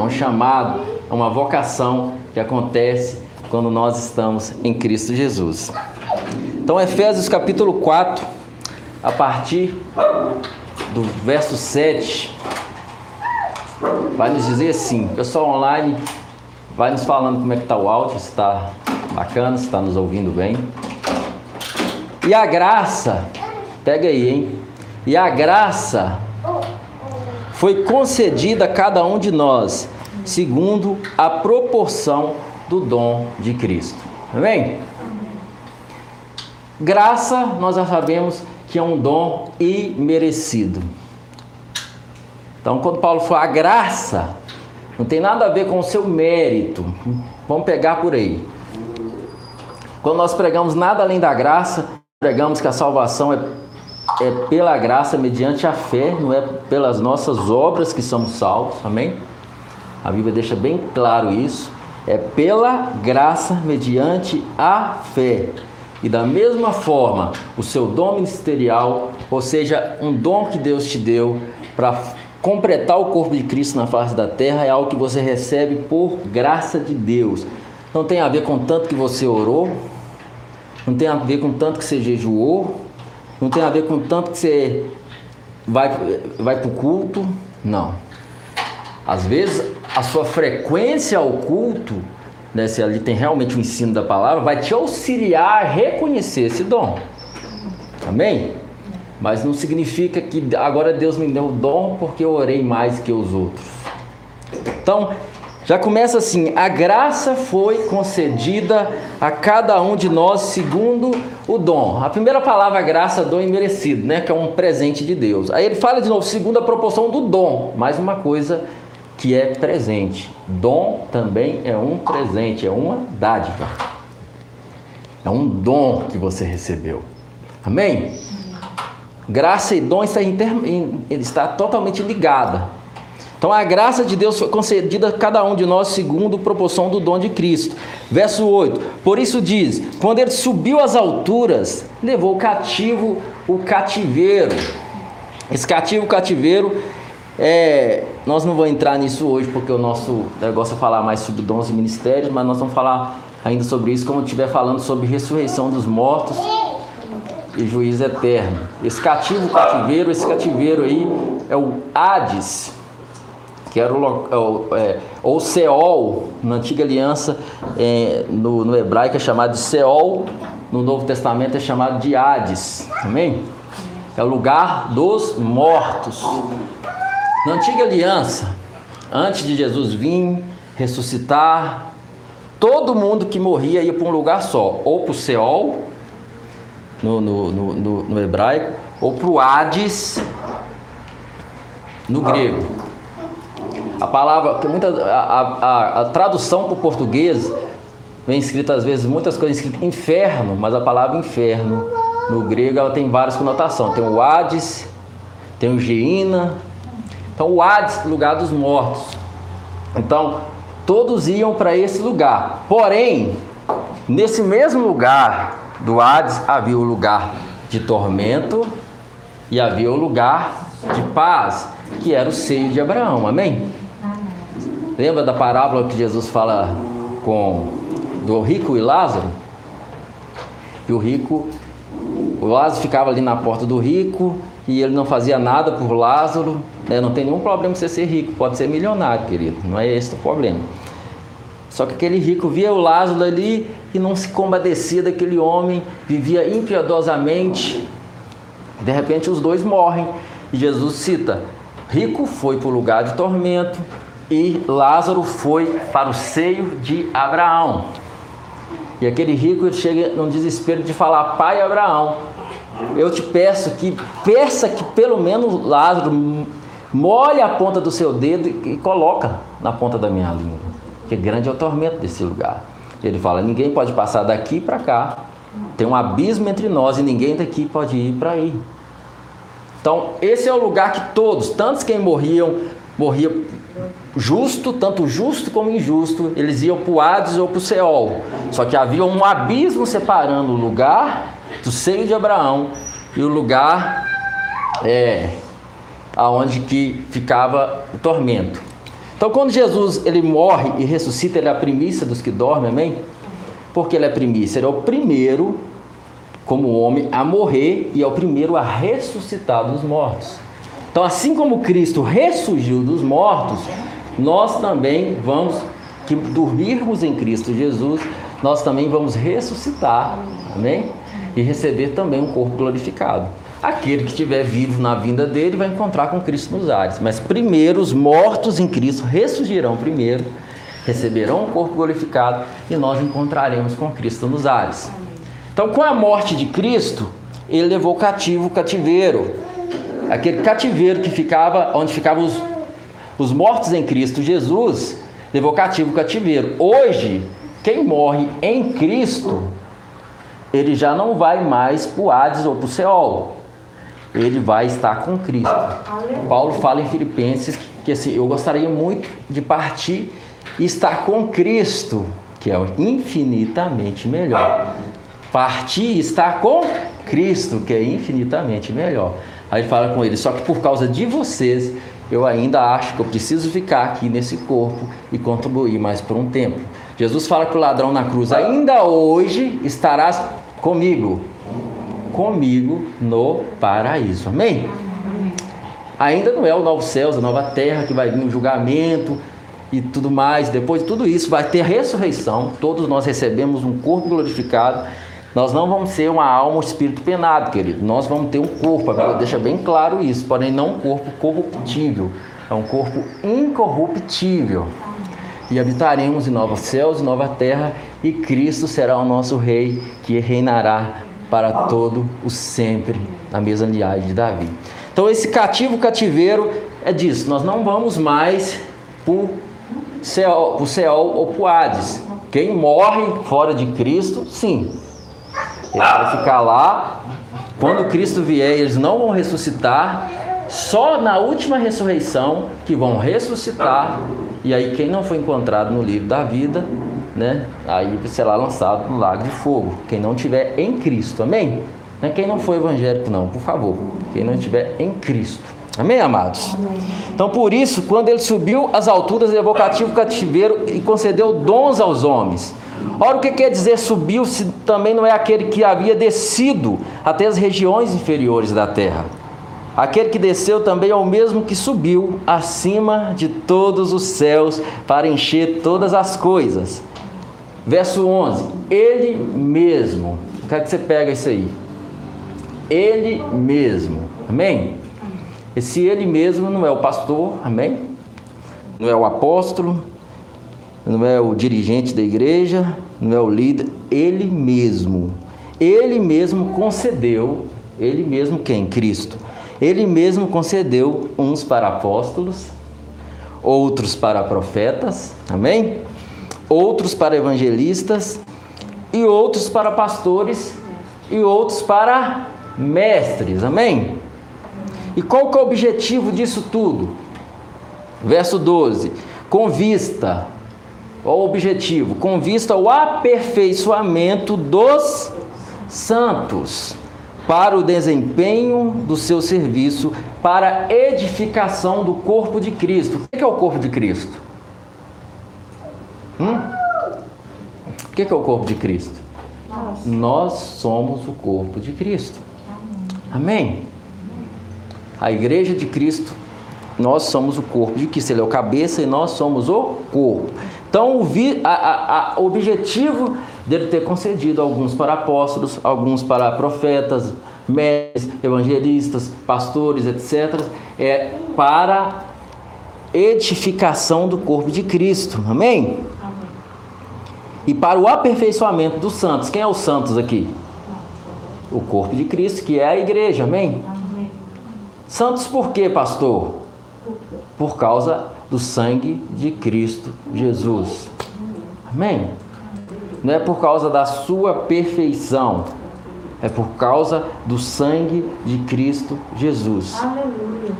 é um chamado, é uma vocação que acontece quando nós estamos em Cristo Jesus. Então, Efésios capítulo 4, a partir do verso 7, vai nos dizer assim: pessoal online, vai nos falando como é que está o áudio, se está bacana, se está nos ouvindo bem. E a graça, pega aí, hein? E a graça foi concedida a cada um de nós, segundo a proporção do dom de Cristo. Amém? Graça, nós já sabemos que é um dom imerecido. Então, quando Paulo fala graça, não tem nada a ver com o seu mérito. Vamos pegar por aí. Quando nós pregamos nada além da graça, pregamos que a salvação é, é pela graça, mediante a fé, não é pelas nossas obras que somos salvos. Amém? A Bíblia deixa bem claro isso. É pela graça, mediante a fé. E da mesma forma, o seu dom ministerial, ou seja, um dom que Deus te deu para completar o corpo de Cristo na face da terra, é algo que você recebe por graça de Deus. Não tem a ver com tanto que você orou, não tem a ver com tanto que você jejuou, não tem a ver com tanto que você vai, vai para o culto, não. Às vezes a sua frequência ao culto né, se ali tem realmente o ensino da palavra, vai te auxiliar a reconhecer esse dom. Amém? Mas não significa que agora Deus me deu o dom porque eu orei mais que os outros. Então, já começa assim: a graça foi concedida a cada um de nós segundo o dom. A primeira palavra graça, dom imerecido, né? Que é um presente de Deus. Aí ele fala de novo, segundo a proporção do dom. Mais uma coisa que é presente. Dom também é um presente, é uma dádiva. É um dom que você recebeu. Amém? Graça e dom está, inter... está totalmente ligada. Então a graça de Deus foi concedida a cada um de nós segundo proporção do dom de Cristo. Verso 8. Por isso diz: quando ele subiu às alturas, levou cativo o cativeiro. Esse cativo cativeiro é, nós não vamos entrar nisso hoje, porque o nosso negócio é falar mais sobre dons e ministérios, mas nós vamos falar ainda sobre isso quando estiver falando sobre ressurreição dos mortos e juízo eterno. Esse cativo cativeiro, esse cativeiro aí é o Hades, que era o, é, ou Seol, na antiga aliança, é, no, no hebraico é chamado de Seol, no Novo Testamento é chamado de Hades, amém? É o lugar dos mortos. Na antiga aliança, antes de Jesus vir, ressuscitar, todo mundo que morria ia para um lugar só, ou para o Seol, no, no, no, no hebraico, ou para o Hades, no grego. A palavra, muita, a, a, a tradução para o português vem escrita às vezes muitas coisas escritas inferno, mas a palavra inferno no grego ela tem várias conotações. Tem o Hades, tem o Geina, então, o Hades, lugar dos mortos. Então, todos iam para esse lugar. Porém, nesse mesmo lugar do Hades havia o lugar de tormento e havia o lugar de paz, que era o seio de Abraão. Amém? Lembra da parábola que Jesus fala com do rico e Lázaro? E o rico, o Lázaro ficava ali na porta do rico e ele não fazia nada por Lázaro. Né? Não tem nenhum problema você ser rico, pode ser milionário, querido. Não é esse o problema. Só que aquele rico via o Lázaro ali e não se compadecia daquele homem, vivia impiedosamente. De repente os dois morrem. E Jesus cita: rico foi para o lugar de tormento e Lázaro foi para o seio de Abraão. E aquele rico chega num desespero de falar: Pai Abraão, eu te peço que peça que pelo menos Lázaro molhe a ponta do seu dedo e coloca na ponta da minha língua. Que grande é o tormento desse lugar. Ele fala: ninguém pode passar daqui para cá. Tem um abismo entre nós e ninguém daqui pode ir para aí. Então, esse é o lugar que todos, tantos quem morriam, morriam justo, tanto justo como injusto, eles iam para o Hades ou para o Seol. Só que havia um abismo separando o lugar do seio de Abraão e o lugar é, aonde que ficava o tormento. Então, quando Jesus ele morre e ressuscita, ele é a primícia dos que dormem, amém? Porque ele é primícia, ele é o primeiro, como homem, a morrer e é o primeiro a ressuscitar dos mortos. Então, assim como Cristo ressurgiu dos mortos, nós também vamos, que dormirmos em Cristo Jesus, nós também vamos ressuscitar, amém? E receber também um corpo glorificado. Aquele que estiver vivo na vinda dele vai encontrar com Cristo nos ares. Mas primeiro, os mortos em Cristo ressurgirão primeiro, receberão um corpo glorificado e nós encontraremos com Cristo nos ares. Então, com a morte de Cristo, ele levou cativo o cativeiro. Aquele cativeiro que ficava, onde ficavam os, os mortos em Cristo Jesus, levou cativo o cativeiro. Hoje, quem morre em Cristo, ele já não vai mais para o Hades ou para o Seol ele vai estar com Cristo. Paulo fala em Filipenses que assim, eu gostaria muito de partir e estar com Cristo, que é infinitamente melhor. Partir e estar com Cristo, que é infinitamente melhor. Aí fala com ele, só que por causa de vocês, eu ainda acho que eu preciso ficar aqui nesse corpo e contribuir mais por um tempo. Jesus fala que o ladrão na cruz, ainda hoje estarás comigo comigo no paraíso. Amém? Ainda não é o novo céu, a nova terra que vai vir o julgamento e tudo mais. Depois de tudo isso, vai ter ressurreição. Todos nós recebemos um corpo glorificado. Nós não vamos ser uma alma ou espírito penado, querido. Nós vamos ter um corpo. A Bíblia deixa bem claro isso. Porém, não um corpo corruptível. É um corpo incorruptível. E habitaremos em novos céus e nova terra. E Cristo será o nosso Rei que reinará para todo o sempre, na mesma linhagem de Davi. Então esse cativo cativeiro é disso, nós não vamos mais para o céu, céu ou o Hades. Quem morre fora de Cristo, sim. Ele vai ficar lá. Quando Cristo vier, eles não vão ressuscitar. Só na última ressurreição que vão ressuscitar. E aí, quem não foi encontrado no livro da vida né? Aí será lançado no lago de fogo. Quem não tiver em Cristo, amém? Né? Quem não for evangélico, não, por favor. Quem não estiver em Cristo. Amém, amados? Então, por isso, quando ele subiu às alturas, levou cativo o cativeiro e concedeu dons aos homens. Ora, o que quer dizer subiu se também não é aquele que havia descido até as regiões inferiores da terra? Aquele que desceu também é o mesmo que subiu acima de todos os céus para encher todas as coisas. Verso 11: Ele mesmo. Quero que você pega isso aí. Ele mesmo. Amém? Esse ele mesmo não é o pastor, amém? Não é o apóstolo, não é o dirigente da igreja, não é o líder, ele mesmo. Ele mesmo concedeu, ele mesmo quem? Cristo. Ele mesmo concedeu uns para apóstolos, outros para profetas, amém? outros para evangelistas, e outros para pastores, e outros para mestres. Amém? E qual que é o objetivo disso tudo? Verso 12: com vista, qual o objetivo? Com vista ao aperfeiçoamento dos santos, para o desempenho do seu serviço, para a edificação do corpo de Cristo. O que é o corpo de Cristo? Hum? O que é o corpo de Cristo? Nossa. Nós somos o corpo de Cristo. Amém? A igreja de Cristo, nós somos o corpo de Cristo. Ele é o cabeça e nós somos o corpo. Então, o, vi, a, a, a objetivo dele ter concedido alguns para apóstolos, alguns para profetas, mestres, evangelistas, pastores, etc., é para edificação do corpo de Cristo. Amém? e para o aperfeiçoamento dos santos. Quem é os santos aqui? O corpo de Cristo, que é a igreja, amém? amém. Santos por quê, pastor? Por causa do sangue de Cristo Jesus. Amém? Não é por causa da sua perfeição, é por causa do sangue de Cristo Jesus. Aleluia.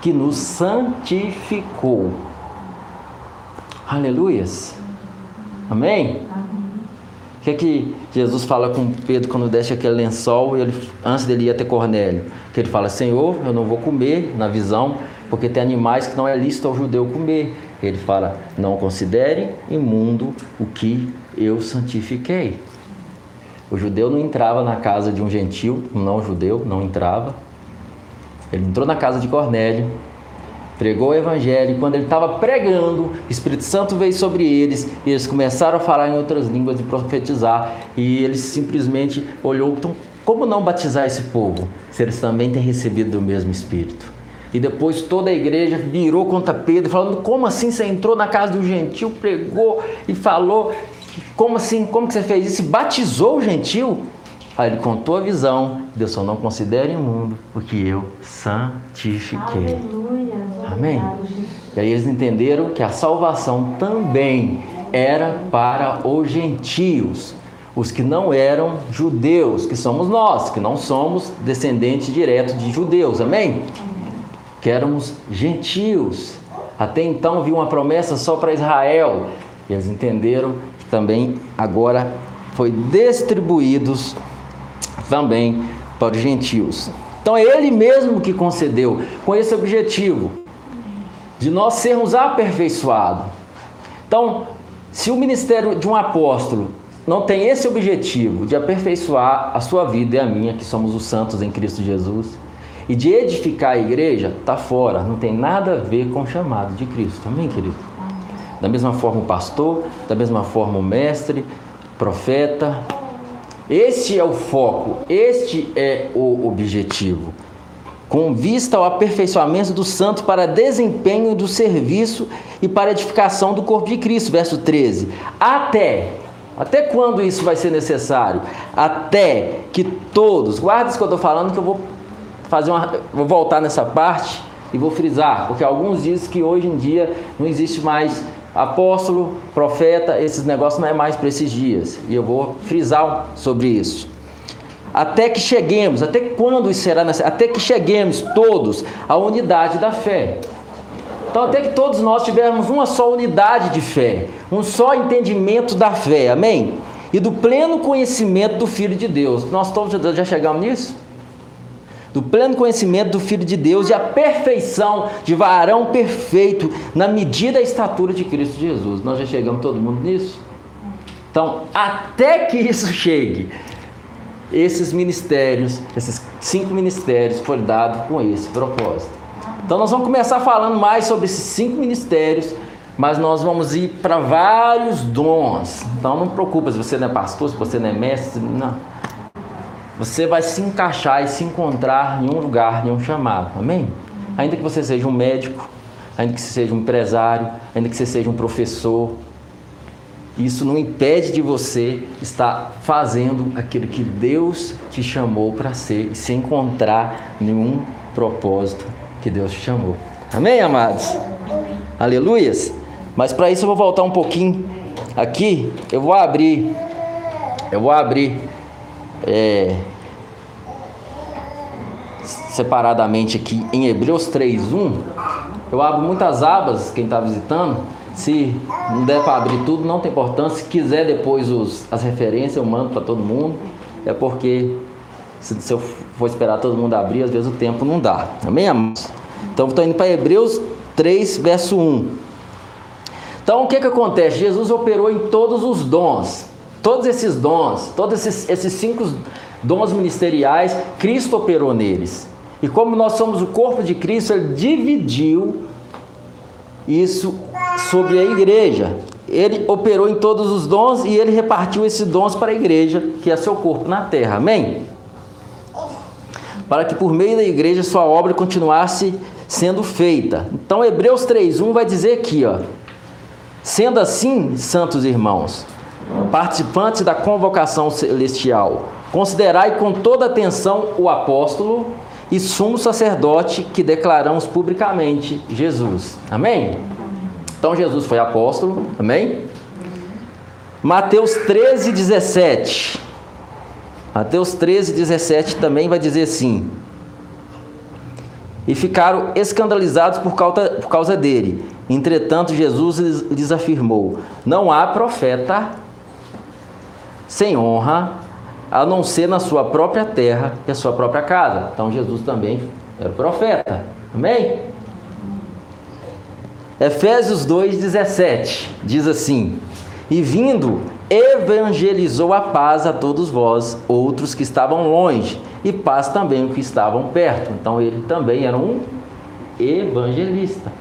Que nos santificou. Aleluias. Amém? O que é que Jesus fala com Pedro quando desce aquele lençol ele, antes dele ir até Cornélio? Que ele fala, Senhor, eu não vou comer na visão, porque tem animais que não é lícito ao judeu comer. Ele fala: Não considere imundo o que eu santifiquei. O judeu não entrava na casa de um gentil, um não judeu não entrava. Ele entrou na casa de Cornélio, pregou o evangelho, e quando ele estava pregando, o Espírito Santo veio sobre eles, e eles começaram a falar em outras línguas e profetizar, e ele simplesmente olhou, então, como não batizar esse povo, se eles também têm recebido do mesmo Espírito? E depois toda a igreja virou contra Pedro, falando: Como assim você entrou na casa do gentil, pregou e falou? Como assim? Como que você fez isso? Batizou o gentil? Aí ele contou a visão. Deus só não considere imundo, porque eu santifiquei. Aleluia. Amém? E aí eles entenderam que a salvação também era para os gentios, os que não eram judeus, que somos nós, que não somos descendentes diretos de judeus. Amém? Que éramos gentios. Até então havia uma promessa só para Israel. E eles entenderam que também agora foi distribuídos também para os gentios. Então é Ele mesmo que concedeu com esse objetivo de nós sermos aperfeiçoados. Então, se o ministério de um apóstolo não tem esse objetivo de aperfeiçoar a sua vida e a minha, que somos os santos em Cristo Jesus, e de edificar a igreja, está fora, não tem nada a ver com o chamado de Cristo. Amém, querido? Da mesma forma o pastor, da mesma forma o mestre, profeta, este é o foco, este é o objetivo. Com vista ao aperfeiçoamento do santo para desempenho do serviço e para edificação do corpo de Cristo, verso 13. Até, até quando isso vai ser necessário? Até que todos, guarda isso que eu estou falando, que eu vou fazer uma, vou voltar nessa parte e vou frisar, porque alguns dizem que hoje em dia não existe mais apóstolo, profeta, esses negócios não é mais para esses dias. E eu vou frisar sobre isso. Até que cheguemos, até quando será? Até que cheguemos todos à unidade da fé. Então, até que todos nós tivermos uma só unidade de fé, um só entendimento da fé, amém? E do pleno conhecimento do Filho de Deus. Nós todos já chegamos nisso? Do pleno conhecimento do Filho de Deus e a perfeição de varão perfeito na medida e estatura de Cristo Jesus. Nós já chegamos todo mundo nisso? Então, até que isso chegue, esses ministérios, esses cinco ministérios foram dados com esse propósito. Então, nós vamos começar falando mais sobre esses cinco ministérios, mas nós vamos ir para vários dons. Então, não preocupa se você não é pastor, se você não é mestre, não você vai se encaixar e se encontrar em um lugar, em um chamado. Amém? Ainda que você seja um médico, ainda que você seja um empresário, ainda que você seja um professor, isso não impede de você estar fazendo aquilo que Deus te chamou para ser e se encontrar em um propósito que Deus te chamou. Amém, amados? Aleluias? Mas para isso eu vou voltar um pouquinho aqui. Eu vou abrir. Eu vou abrir é, separadamente aqui em Hebreus 3.1, eu abro muitas abas, quem está visitando, se não der para abrir tudo, não tem importância. Se quiser depois os, as referências, eu mando para todo mundo. É porque se, se, eu for esperar todo mundo abrir, às vezes o tempo não dá. Amém, amados? Então, estou indo para Hebreus 3, verso 1. Então, o que, que acontece? Jesus operou em todos os dons. Todos esses dons, todos esses, esses cinco dons ministeriais, Cristo operou neles. E como nós somos o corpo de Cristo, ele dividiu isso sobre a igreja. Ele operou em todos os dons e ele repartiu esses dons para a igreja, que é seu corpo na terra. Amém? Para que por meio da igreja sua obra continuasse sendo feita. Então Hebreus 3:1 vai dizer aqui, ó: Sendo assim, santos irmãos, participantes da convocação celestial, considerai com toda atenção o apóstolo e sumo sacerdote que declaramos publicamente Jesus. Amém? Então Jesus foi apóstolo, amém? Mateus 13, 17. Mateus 13, 17 também vai dizer assim: E ficaram escandalizados por causa, por causa dele. Entretanto, Jesus lhes, lhes afirmou: Não há profeta sem honra, a não ser na sua própria terra e a sua própria casa. Então Jesus também era profeta. Amém? Efésios 2,17 diz assim: E vindo, evangelizou a paz a todos vós, outros que estavam longe, e paz também os que estavam perto. Então ele também era um evangelista.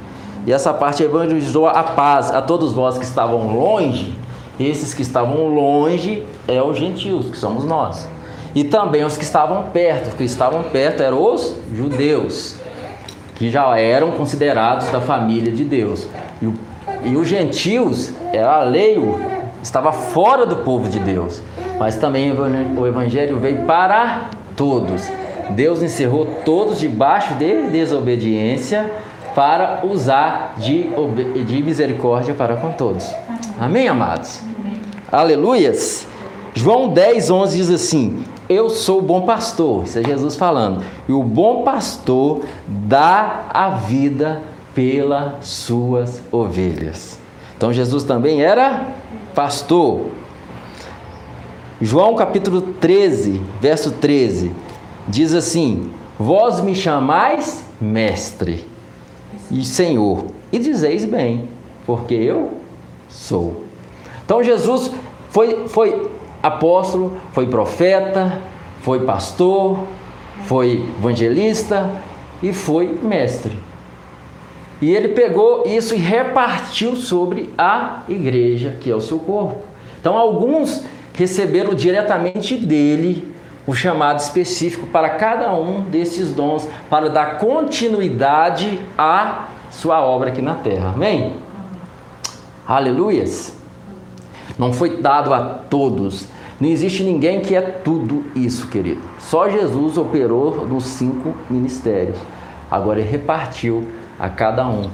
E essa parte evangelizou a paz a todos vós que estavam longe. Esses que estavam longe é os gentios, que somos nós. E também os que estavam perto, que estavam perto eram os judeus, que já eram considerados da família de Deus. E, o, e os gentios, era alheio, estava fora do povo de Deus. Mas também o evangelho veio para todos. Deus encerrou todos debaixo de desobediência para usar de, de misericórdia para com todos. Amém, amados? Aleluias. João 10, 11 diz assim: Eu sou o bom pastor, isso é Jesus falando, e o bom pastor dá a vida pelas suas ovelhas. Então Jesus também era pastor. João capítulo 13, verso 13, diz assim: Vós me chamais mestre e Senhor, e dizeis bem, porque eu sou. Então Jesus foi, foi apóstolo, foi profeta, foi pastor, foi evangelista e foi mestre. E ele pegou isso e repartiu sobre a igreja, que é o seu corpo. Então, alguns receberam diretamente dele o chamado específico para cada um desses dons, para dar continuidade à sua obra aqui na terra. Amém? Aleluias! Não foi dado a todos. Não existe ninguém que é tudo isso, querido. Só Jesus operou nos cinco ministérios. Agora ele repartiu a cada um.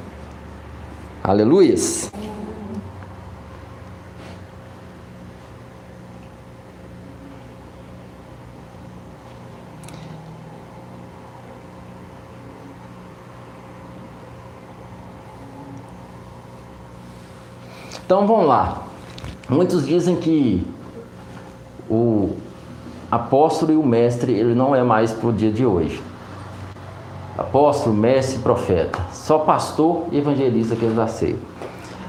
Aleluias! Então vamos lá. Muitos dizem que o apóstolo e o mestre ele não é mais para o dia de hoje. Apóstolo, mestre, profeta. Só pastor e evangelista que eles aceitam.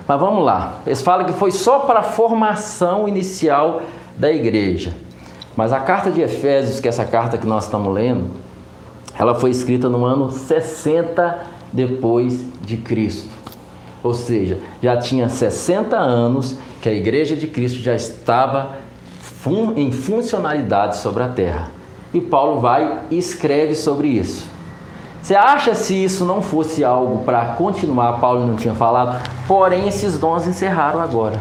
Mas vamos lá. Eles falam que foi só para a formação inicial da igreja. Mas a carta de Efésios, que é essa carta que nós estamos lendo, ela foi escrita no ano 60 depois de Cristo. Ou seja, já tinha 60 anos que a Igreja de Cristo já estava fun em funcionalidade sobre a terra. E Paulo vai e escreve sobre isso. Você acha se isso não fosse algo para continuar, Paulo não tinha falado, porém esses dons encerraram agora.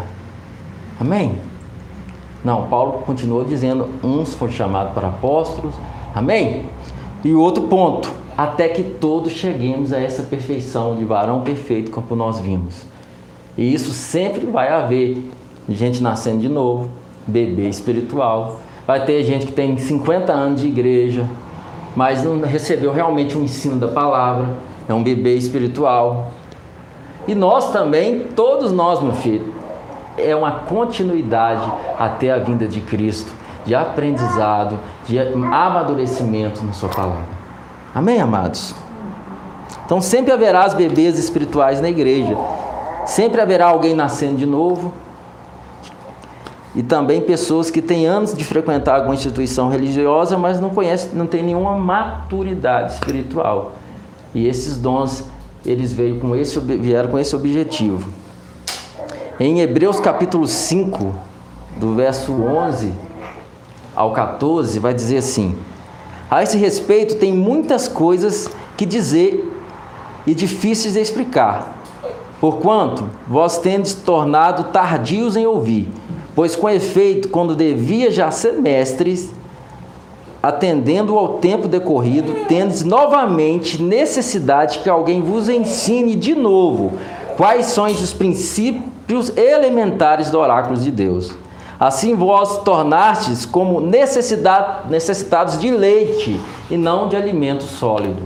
Amém? Não, Paulo continuou dizendo: uns foram chamados para apóstolos, amém? E outro ponto, até que todos cheguemos a essa perfeição de varão perfeito como nós vimos. E isso sempre vai haver gente nascendo de novo, bebê espiritual. Vai ter gente que tem 50 anos de igreja, mas não recebeu realmente o um ensino da palavra, é um bebê espiritual. E nós também, todos nós, meu filho, é uma continuidade até a vinda de Cristo, de aprendizado, de amadurecimento na Sua palavra. Amém, amados? Então sempre haverá as bebês espirituais na igreja. Sempre haverá alguém nascendo de novo. E também pessoas que têm anos de frequentar alguma instituição religiosa, mas não conhecem, não tem nenhuma maturidade espiritual. E esses dons, eles com esse, vieram com esse objetivo. Em Hebreus capítulo 5, do verso 11 ao 14, vai dizer assim: a esse respeito, tem muitas coisas que dizer e difíceis de explicar. Porquanto vós tendes tornado tardios em ouvir, pois com efeito, quando devia já ser mestres, atendendo ao tempo decorrido, tendes novamente necessidade que alguém vos ensine de novo quais são os princípios elementares do oráculo de Deus. Assim vós tornastes como necessitados de leite e não de alimento sólido.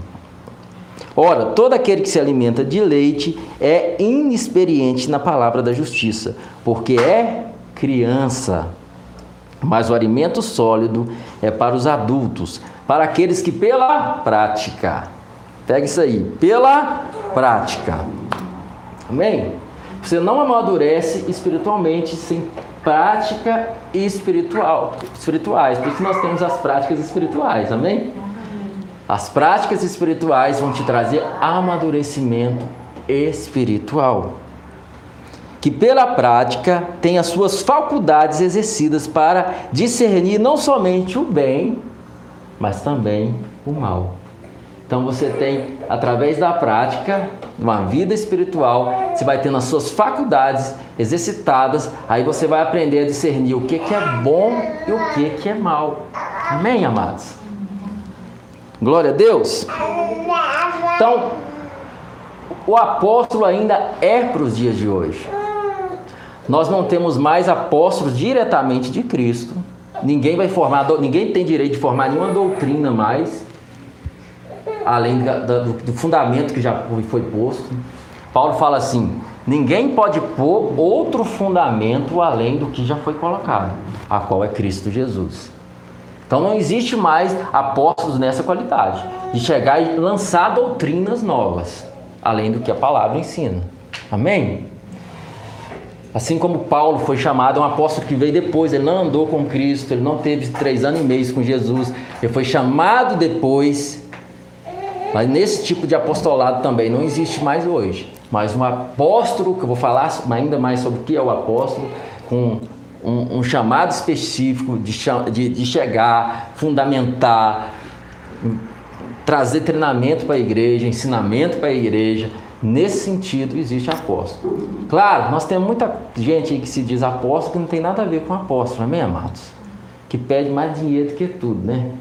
Ora, todo aquele que se alimenta de leite é inexperiente na palavra da justiça, porque é criança. Mas o alimento sólido é para os adultos, para aqueles que pela prática, pega isso aí, pela prática, Amém? Você não amadurece espiritualmente sem prática espiritual, espirituais. Por isso nós temos as práticas espirituais, amém? As práticas espirituais vão te trazer amadurecimento espiritual. Que pela prática tem as suas faculdades exercidas para discernir não somente o bem, mas também o mal. Então você tem, através da prática, uma vida espiritual, você vai tendo as suas faculdades exercitadas, aí você vai aprender a discernir o que, que é bom e o que, que é mal. Amém, amados? Glória a Deus. Então, o apóstolo ainda é para os dias de hoje. Nós não temos mais apóstolos diretamente de Cristo. Ninguém vai formar, ninguém tem direito de formar nenhuma doutrina mais além do, do fundamento que já foi posto. Paulo fala assim: ninguém pode pôr outro fundamento além do que já foi colocado, a qual é Cristo Jesus. Então não existe mais apóstolos nessa qualidade, de chegar e lançar doutrinas novas, além do que a palavra ensina. Amém? Assim como Paulo foi chamado, é um apóstolo que veio depois, ele não andou com Cristo, ele não teve três anos e meio com Jesus, ele foi chamado depois mas nesse tipo de apostolado também não existe mais hoje. Mas um apóstolo, que eu vou falar ainda mais sobre o que é o apóstolo, com um, um chamado específico de, de, de chegar, fundamentar, trazer treinamento para a igreja, ensinamento para a igreja. Nesse sentido, existe apóstolo. Claro, nós temos muita gente aí que se diz apóstolo que não tem nada a ver com apóstolo, amém, amados? Que pede mais dinheiro do que tudo, né?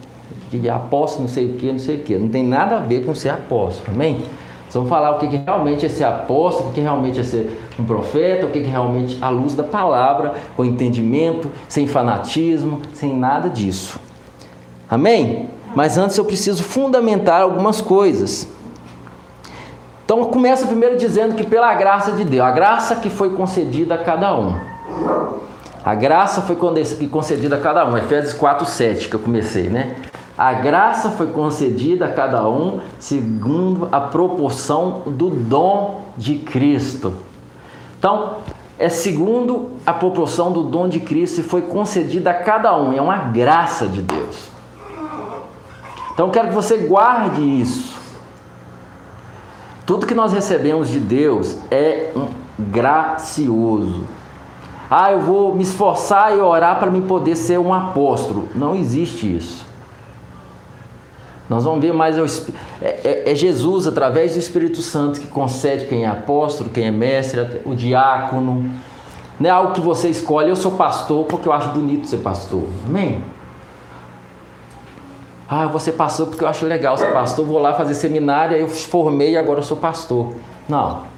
De apóstolo, não sei o que, não sei o que. Não tem nada a ver com ser apóstolo, amém? vamos falar o que, que realmente é ser apóstolo, o que realmente é ser um profeta, o que, que realmente a luz da palavra, com entendimento, sem fanatismo, sem nada disso. Amém? Mas antes eu preciso fundamentar algumas coisas. Então começa primeiro dizendo que pela graça de Deus, a graça que foi concedida a cada um. A graça foi concedida a cada um, Efésios 4, 7, que eu comecei, né? A graça foi concedida a cada um segundo a proporção do dom de Cristo. Então, é segundo a proporção do dom de Cristo e foi concedida a cada um, é uma graça de Deus. Então, quero que você guarde isso. Tudo que nós recebemos de Deus é um gracioso. Ah, eu vou me esforçar e orar para me poder ser um apóstolo. Não existe isso. Nós vamos ver mais é, é, é, Jesus através do Espírito Santo que concede quem é apóstolo, quem é mestre, o diácono. Não é algo que você escolhe. Eu sou pastor porque eu acho bonito ser pastor. Amém? Ah, eu vou ser pastor porque eu acho legal ser pastor. Vou lá fazer seminário, aí eu formei e agora eu sou pastor. Não.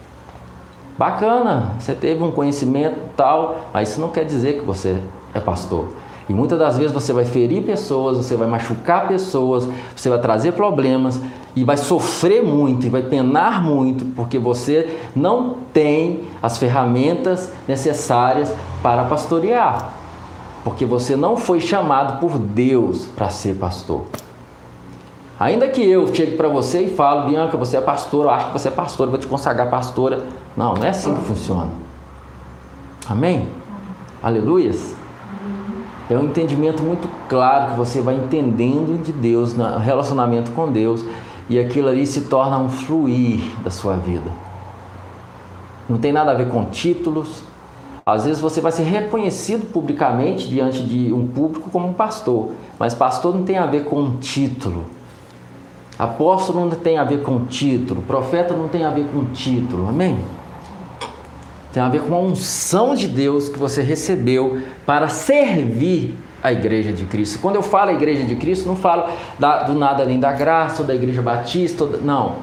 Bacana, você teve um conhecimento tal, mas isso não quer dizer que você é pastor. E muitas das vezes você vai ferir pessoas, você vai machucar pessoas, você vai trazer problemas e vai sofrer muito e vai penar muito porque você não tem as ferramentas necessárias para pastorear. Porque você não foi chamado por Deus para ser pastor. Ainda que eu chegue para você e falo, Bianca, você é pastora, eu acho que você é pastora, vou te consagrar pastora. Não, não é assim que funciona. Amém? Aleluias? É um entendimento muito claro que você vai entendendo de Deus, no relacionamento com Deus, e aquilo ali se torna um fluir da sua vida. Não tem nada a ver com títulos. Às vezes você vai ser reconhecido publicamente diante de um público como um pastor, mas pastor não tem a ver com um título. Apóstolo não tem a ver com título, profeta não tem a ver com título, amém? Tem a ver com a unção de Deus que você recebeu para servir a igreja de Cristo. Quando eu falo a igreja de Cristo, não falo da, do nada além da graça, ou da igreja batista, não.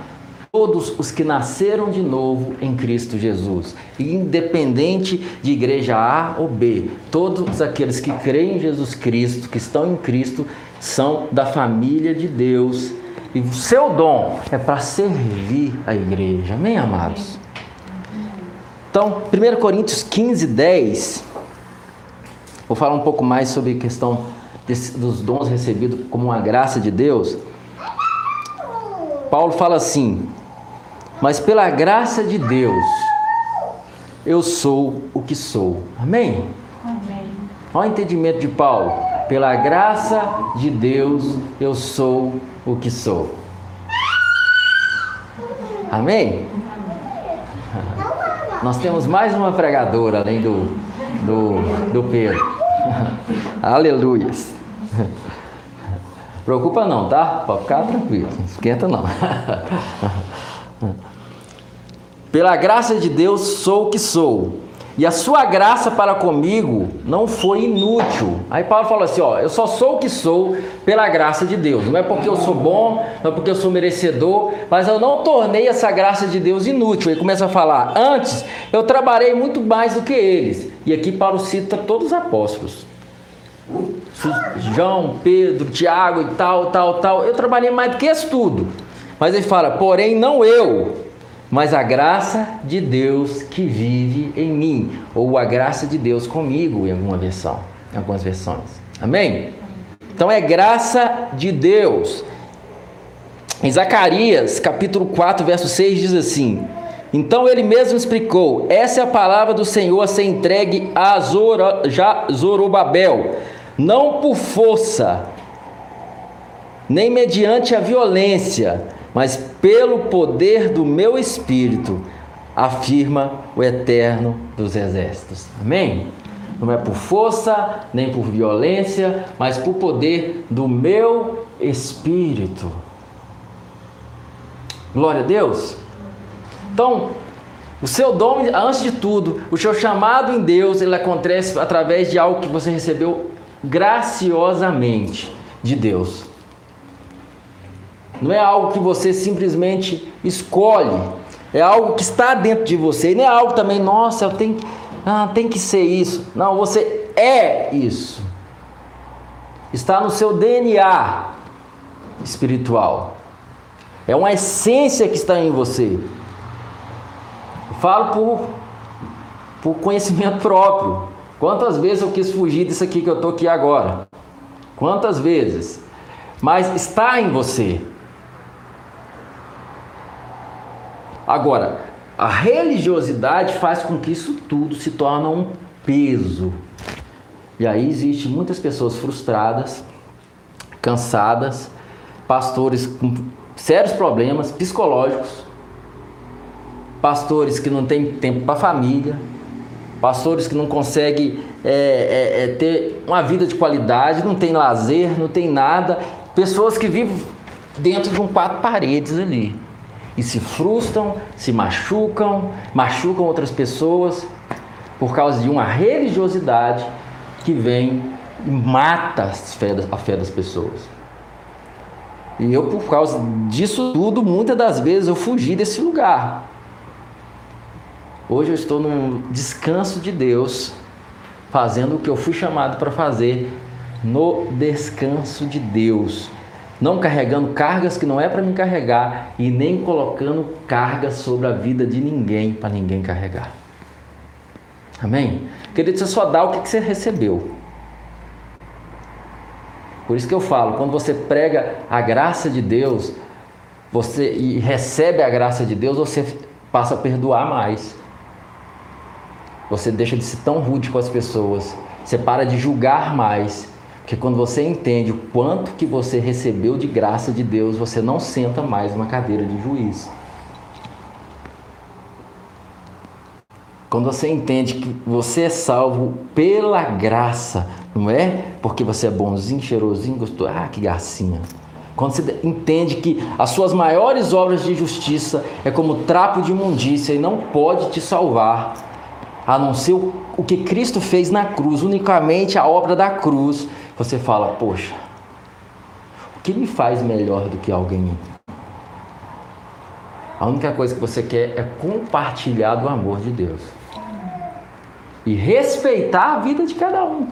Todos os que nasceram de novo em Cristo Jesus, independente de igreja A ou B, todos aqueles que creem em Jesus Cristo, que estão em Cristo, são da família de Deus. E o seu dom é para servir a igreja. Amém, amados? Então, 1 Coríntios 15, 10, vou falar um pouco mais sobre a questão desse, dos dons recebidos como uma graça de Deus. Paulo fala assim: Mas pela graça de Deus eu sou o que sou. Amém? Amém. Olha o entendimento de Paulo. Pela graça de Deus, eu sou o que sou. Amém? Nós temos mais uma pregadora além do, do, do Pedro. Aleluias. Preocupa não, tá? Pode ficar tranquilo, não esquenta não. Pela graça de Deus sou o que sou. E a sua graça para comigo não foi inútil. Aí Paulo fala assim: ó, eu só sou o que sou pela graça de Deus. Não é porque eu sou bom, não é porque eu sou merecedor, mas eu não tornei essa graça de Deus inútil. Ele começa a falar: antes eu trabalhei muito mais do que eles. E aqui Paulo cita todos os apóstolos. João, Pedro, Tiago e tal, tal, tal. Eu trabalhei mais do que isso tudo. Mas ele fala: porém, não eu, mas a graça de Deus que vive em mim, ou a graça de Deus comigo, em alguma versão, em algumas versões. Amém? Então é graça de Deus. Em Zacarias, capítulo 4, verso 6 diz assim: Então ele mesmo explicou: Essa é a palavra do Senhor a ser entregue a Zorobabel, não por força, nem mediante a violência, mas pelo poder do meu espírito, afirma o eterno dos exércitos. Amém? Não é por força, nem por violência, mas por poder do meu espírito. Glória a Deus. Então, o seu dom, antes de tudo, o seu chamado em Deus, ele acontece através de algo que você recebeu graciosamente de Deus. Não é algo que você simplesmente escolhe. É algo que está dentro de você. E não é algo também, nossa, eu tenho, ah, tem que ser isso. Não, você é isso. Está no seu DNA espiritual. É uma essência que está em você. Eu falo por, por conhecimento próprio. Quantas vezes eu quis fugir disso aqui que eu estou aqui agora? Quantas vezes? Mas está em você. Agora, a religiosidade faz com que isso tudo se torne um peso. E aí existe muitas pessoas frustradas, cansadas, pastores com sérios problemas psicológicos, pastores que não têm tempo para a família, pastores que não conseguem é, é, é, ter uma vida de qualidade, não tem lazer, não tem nada, pessoas que vivem dentro de um quatro paredes ali e se frustram, se machucam, machucam outras pessoas por causa de uma religiosidade que vem e mata a fé das pessoas. E eu, por causa disso tudo, muitas das vezes eu fugi desse lugar. Hoje eu estou num descanso de Deus, fazendo o que eu fui chamado para fazer no descanso de Deus não carregando cargas que não é para me carregar e nem colocando cargas sobre a vida de ninguém para ninguém carregar. Amém? Querido, você só dá o que você recebeu. Por isso que eu falo, quando você prega a graça de Deus, você e recebe a graça de Deus, você passa a perdoar mais. Você deixa de ser tão rude com as pessoas. Você para de julgar mais porque quando você entende o quanto que você recebeu de graça de Deus, você não senta mais numa cadeira de juiz. Quando você entende que você é salvo pela graça, não é porque você é bonzinho, cheirosinho, gostoso, ah, que gracinha. Quando você entende que as suas maiores obras de justiça é como trapo de imundícia e não pode te salvar, a não ser o que Cristo fez na cruz, unicamente a obra da cruz, você fala, poxa, o que me faz melhor do que alguém? A única coisa que você quer é compartilhar do amor de Deus e respeitar a vida de cada um.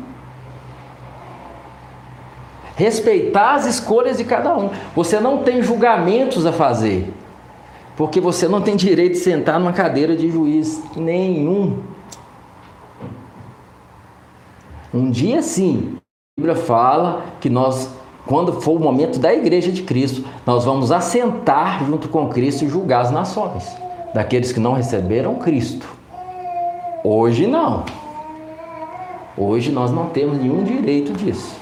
Respeitar as escolhas de cada um. Você não tem julgamentos a fazer, porque você não tem direito de sentar numa cadeira de juiz nenhum. Um dia sim, a Bíblia fala que nós, quando for o momento da igreja de Cristo, nós vamos assentar junto com Cristo e julgar as nações, daqueles que não receberam Cristo. Hoje não. Hoje nós não temos nenhum direito disso.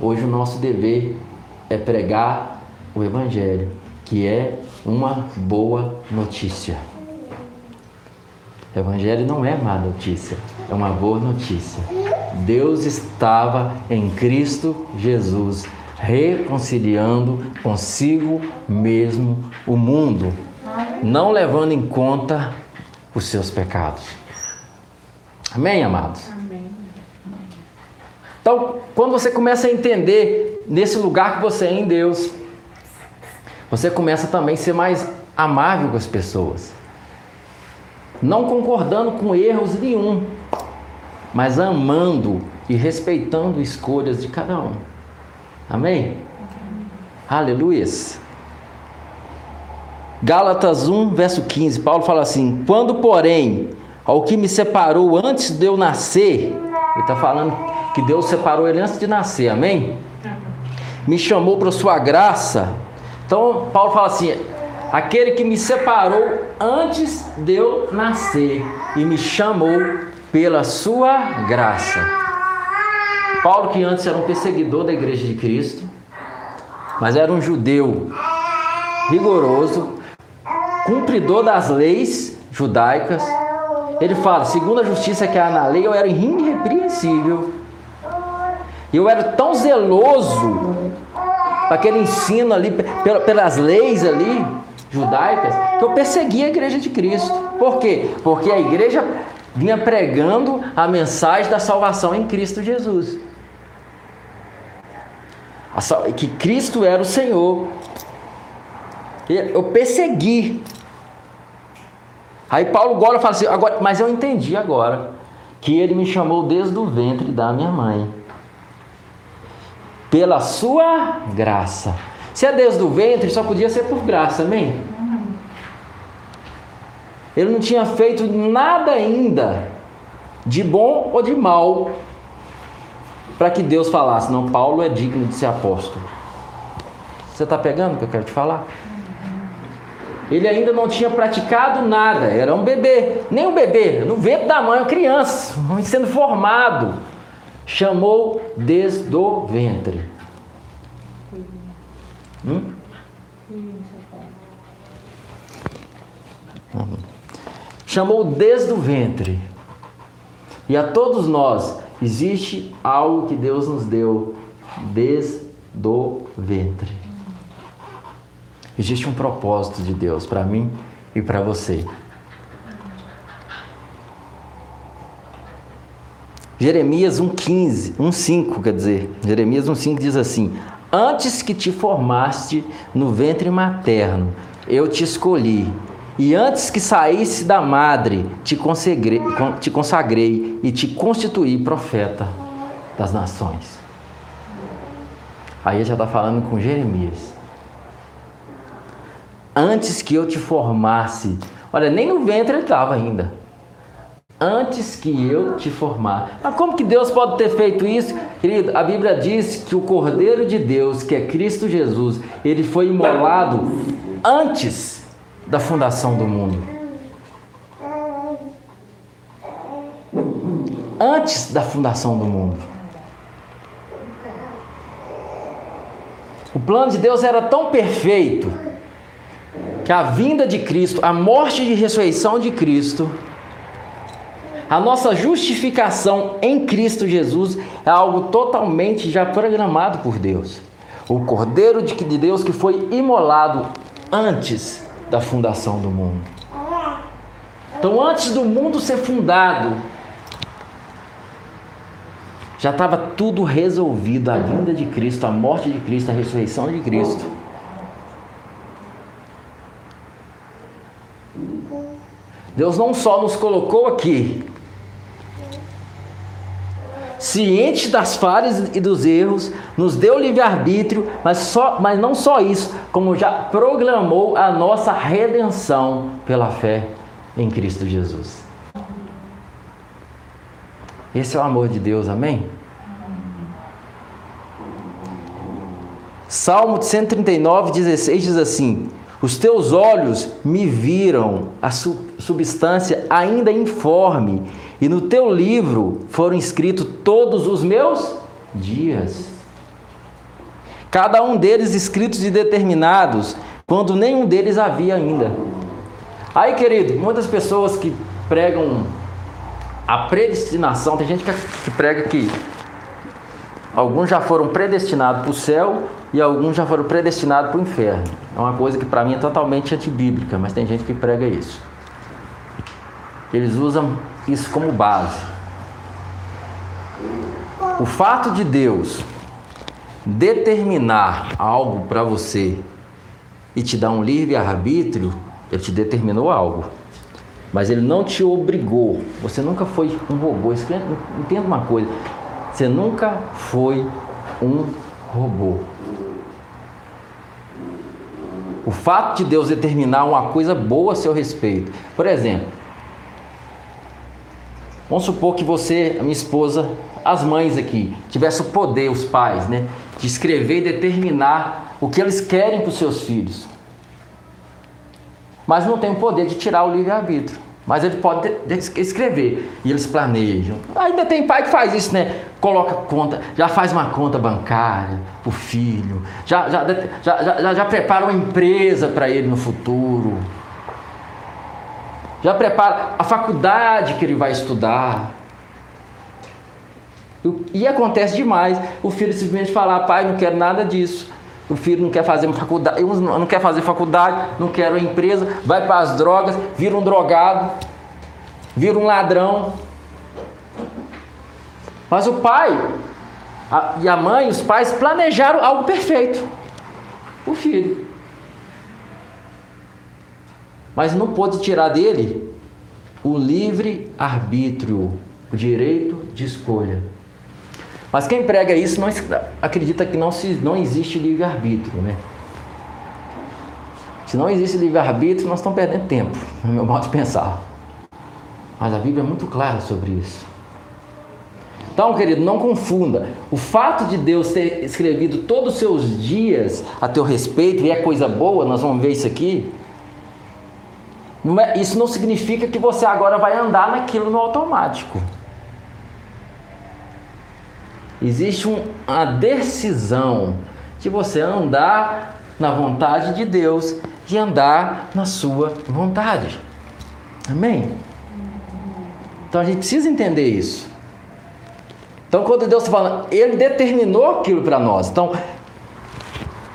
Hoje o nosso dever é pregar o Evangelho, que é uma boa notícia. O Evangelho não é má notícia, é uma boa notícia. Deus estava em Cristo Jesus, reconciliando consigo mesmo o mundo, não levando em conta os seus pecados. Amém, amados? Amém. Então, quando você começa a entender nesse lugar que você é em Deus, você começa também a ser mais amável com as pessoas. Não concordando com erros nenhum, mas amando e respeitando escolhas de cada um. Amém? Aleluia. Gálatas 1, verso 15, Paulo fala assim: Quando, porém, ao que me separou antes de eu nascer, ele está falando que Deus separou ele antes de nascer, amém? Me chamou para sua graça. Então, Paulo fala assim: aquele que me separou antes de eu nascer e me chamou pela sua graça. Paulo, que antes era um perseguidor da igreja de Cristo, mas era um judeu rigoroso, cumpridor das leis judaicas, ele fala: segundo a justiça que há na lei, eu era irrepreensível. Eu era tão zeloso para aquele ensino ali, pelas leis ali judaicas, que eu perseguia a igreja de Cristo. Por quê? Porque a igreja vinha pregando a mensagem da salvação em Cristo Jesus. Que Cristo era o Senhor. Eu persegui Aí Paulo agora fala assim, agora, mas eu entendi agora que ele me chamou desde o ventre da minha mãe. Pela sua graça. Se é desde o ventre, só podia ser por graça, amém? Ele não tinha feito nada ainda de bom ou de mal para que Deus falasse, não, Paulo é digno de ser apóstolo. Você está pegando o que eu quero te falar? Ele ainda não tinha praticado nada, era um bebê, nem um bebê, no ventre da mãe, uma criança, sendo formado. Chamou desde o ventre. Hum? Chamou desde o ventre. E a todos nós existe algo que Deus nos deu desde o ventre. Existe um propósito de Deus para mim e para você. Jeremias 1,15, 1,5 quer dizer, Jeremias 1,5 diz assim: Antes que te formaste no ventre materno, eu te escolhi, e antes que saísse da madre, te consagrei, te consagrei e te constituí profeta das nações. Aí já está falando com Jeremias antes que eu te formasse. Olha, nem no ventre ele estava ainda. Antes que eu te formar. Mas como que Deus pode ter feito isso? Querido, a Bíblia diz que o Cordeiro de Deus, que é Cristo Jesus, ele foi imolado antes da fundação do mundo. Antes da fundação do mundo. O plano de Deus era tão perfeito que a vinda de Cristo, a morte e ressurreição de Cristo, a nossa justificação em Cristo Jesus é algo totalmente já programado por Deus. O Cordeiro de Deus que foi imolado antes da fundação do mundo. Então, antes do mundo ser fundado, já estava tudo resolvido: a vinda de Cristo, a morte de Cristo, a ressurreição de Cristo. Deus não só nos colocou aqui, ciente das falhas e dos erros, nos deu livre-arbítrio, mas, só, mas não só isso, como já programou a nossa redenção pela fé em Cristo Jesus. Esse é o amor de Deus, amém? Salmo 139, 16 diz assim: Os teus olhos me viram a substância ainda informe, e no teu livro foram escritos todos os meus dias. Cada um deles escritos e determinados, quando nenhum deles havia ainda. Aí, querido, muitas pessoas que pregam a predestinação, tem gente que prega que alguns já foram predestinados para o céu e alguns já foram predestinados para o inferno. É uma coisa que para mim é totalmente antibíblica, mas tem gente que prega isso. Eles usam isso como base. O fato de Deus determinar algo para você e te dar um livre arbítrio, ele te determinou algo. Mas ele não te obrigou. Você nunca foi um robô. Entenda uma coisa. Você nunca foi um robô. O fato de Deus determinar uma coisa boa a seu respeito. Por exemplo, vamos supor que você, a minha esposa, as mães aqui, tivessem o poder, os pais, né, de escrever e determinar o que eles querem para os seus filhos. Mas não tem o poder de tirar o livre-arbítrio. Mas ele pode escrever e eles planejam. Ainda tem pai que faz isso, né? Coloca conta, já faz uma conta bancária para o filho, já, já, já, já, já prepara uma empresa para ele no futuro, já prepara a faculdade que ele vai estudar. E acontece demais o filho simplesmente falar: pai, não quero nada disso. O filho não quer fazer faculdade, não quer fazer faculdade, não quer uma empresa, vai para as drogas, vira um drogado, vira um ladrão. Mas o pai a, e a mãe, os pais planejaram algo perfeito. O filho. Mas não pôde tirar dele o livre arbítrio, o direito de escolha. Mas quem prega isso não acredita que não, se, não existe livre-arbítrio, né? Se não existe livre-arbítrio, nós estamos perdendo tempo, no meu modo de pensar. Mas a Bíblia é muito clara sobre isso. Então, querido, não confunda. O fato de Deus ter escrevido todos os seus dias a teu respeito, e é coisa boa, nós vamos ver isso aqui. Não é, isso não significa que você agora vai andar naquilo no automático. Existe uma decisão de você andar na vontade de Deus, de andar na sua vontade. Amém? Então a gente precisa entender isso. Então, quando Deus falando, Ele determinou aquilo para nós. Então,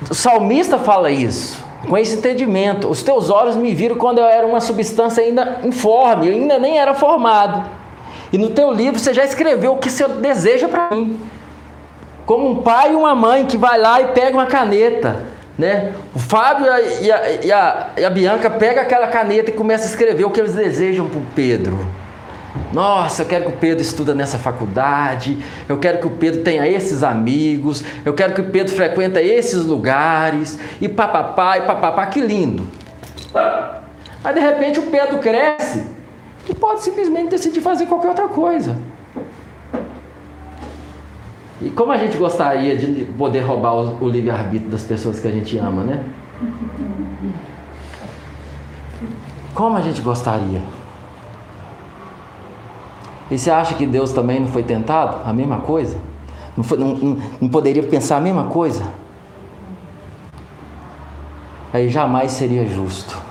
o salmista fala isso, com esse entendimento. Os teus olhos me viram quando eu era uma substância ainda informe, eu ainda nem era formado. E no teu livro você já escreveu o que você deseja para mim como um pai e uma mãe que vai lá e pega uma caneta, né? O Fábio e a, e a, e a Bianca pegam aquela caneta e começam a escrever o que eles desejam para o Pedro. Nossa, eu quero que o Pedro estuda nessa faculdade, eu quero que o Pedro tenha esses amigos, eu quero que o Pedro frequenta esses lugares, e papapá, e papapá, que lindo. Mas de repente o Pedro cresce e pode simplesmente decidir fazer qualquer outra coisa. E como a gente gostaria de poder roubar o, livre-arbítrio das pessoas que a gente ama, né? Como a gente gostaria. E você acha que Deus também não foi tentado? A mesma coisa? Não, foi, não, não, não poderia pensar a mesma coisa? Aí jamais seria justo.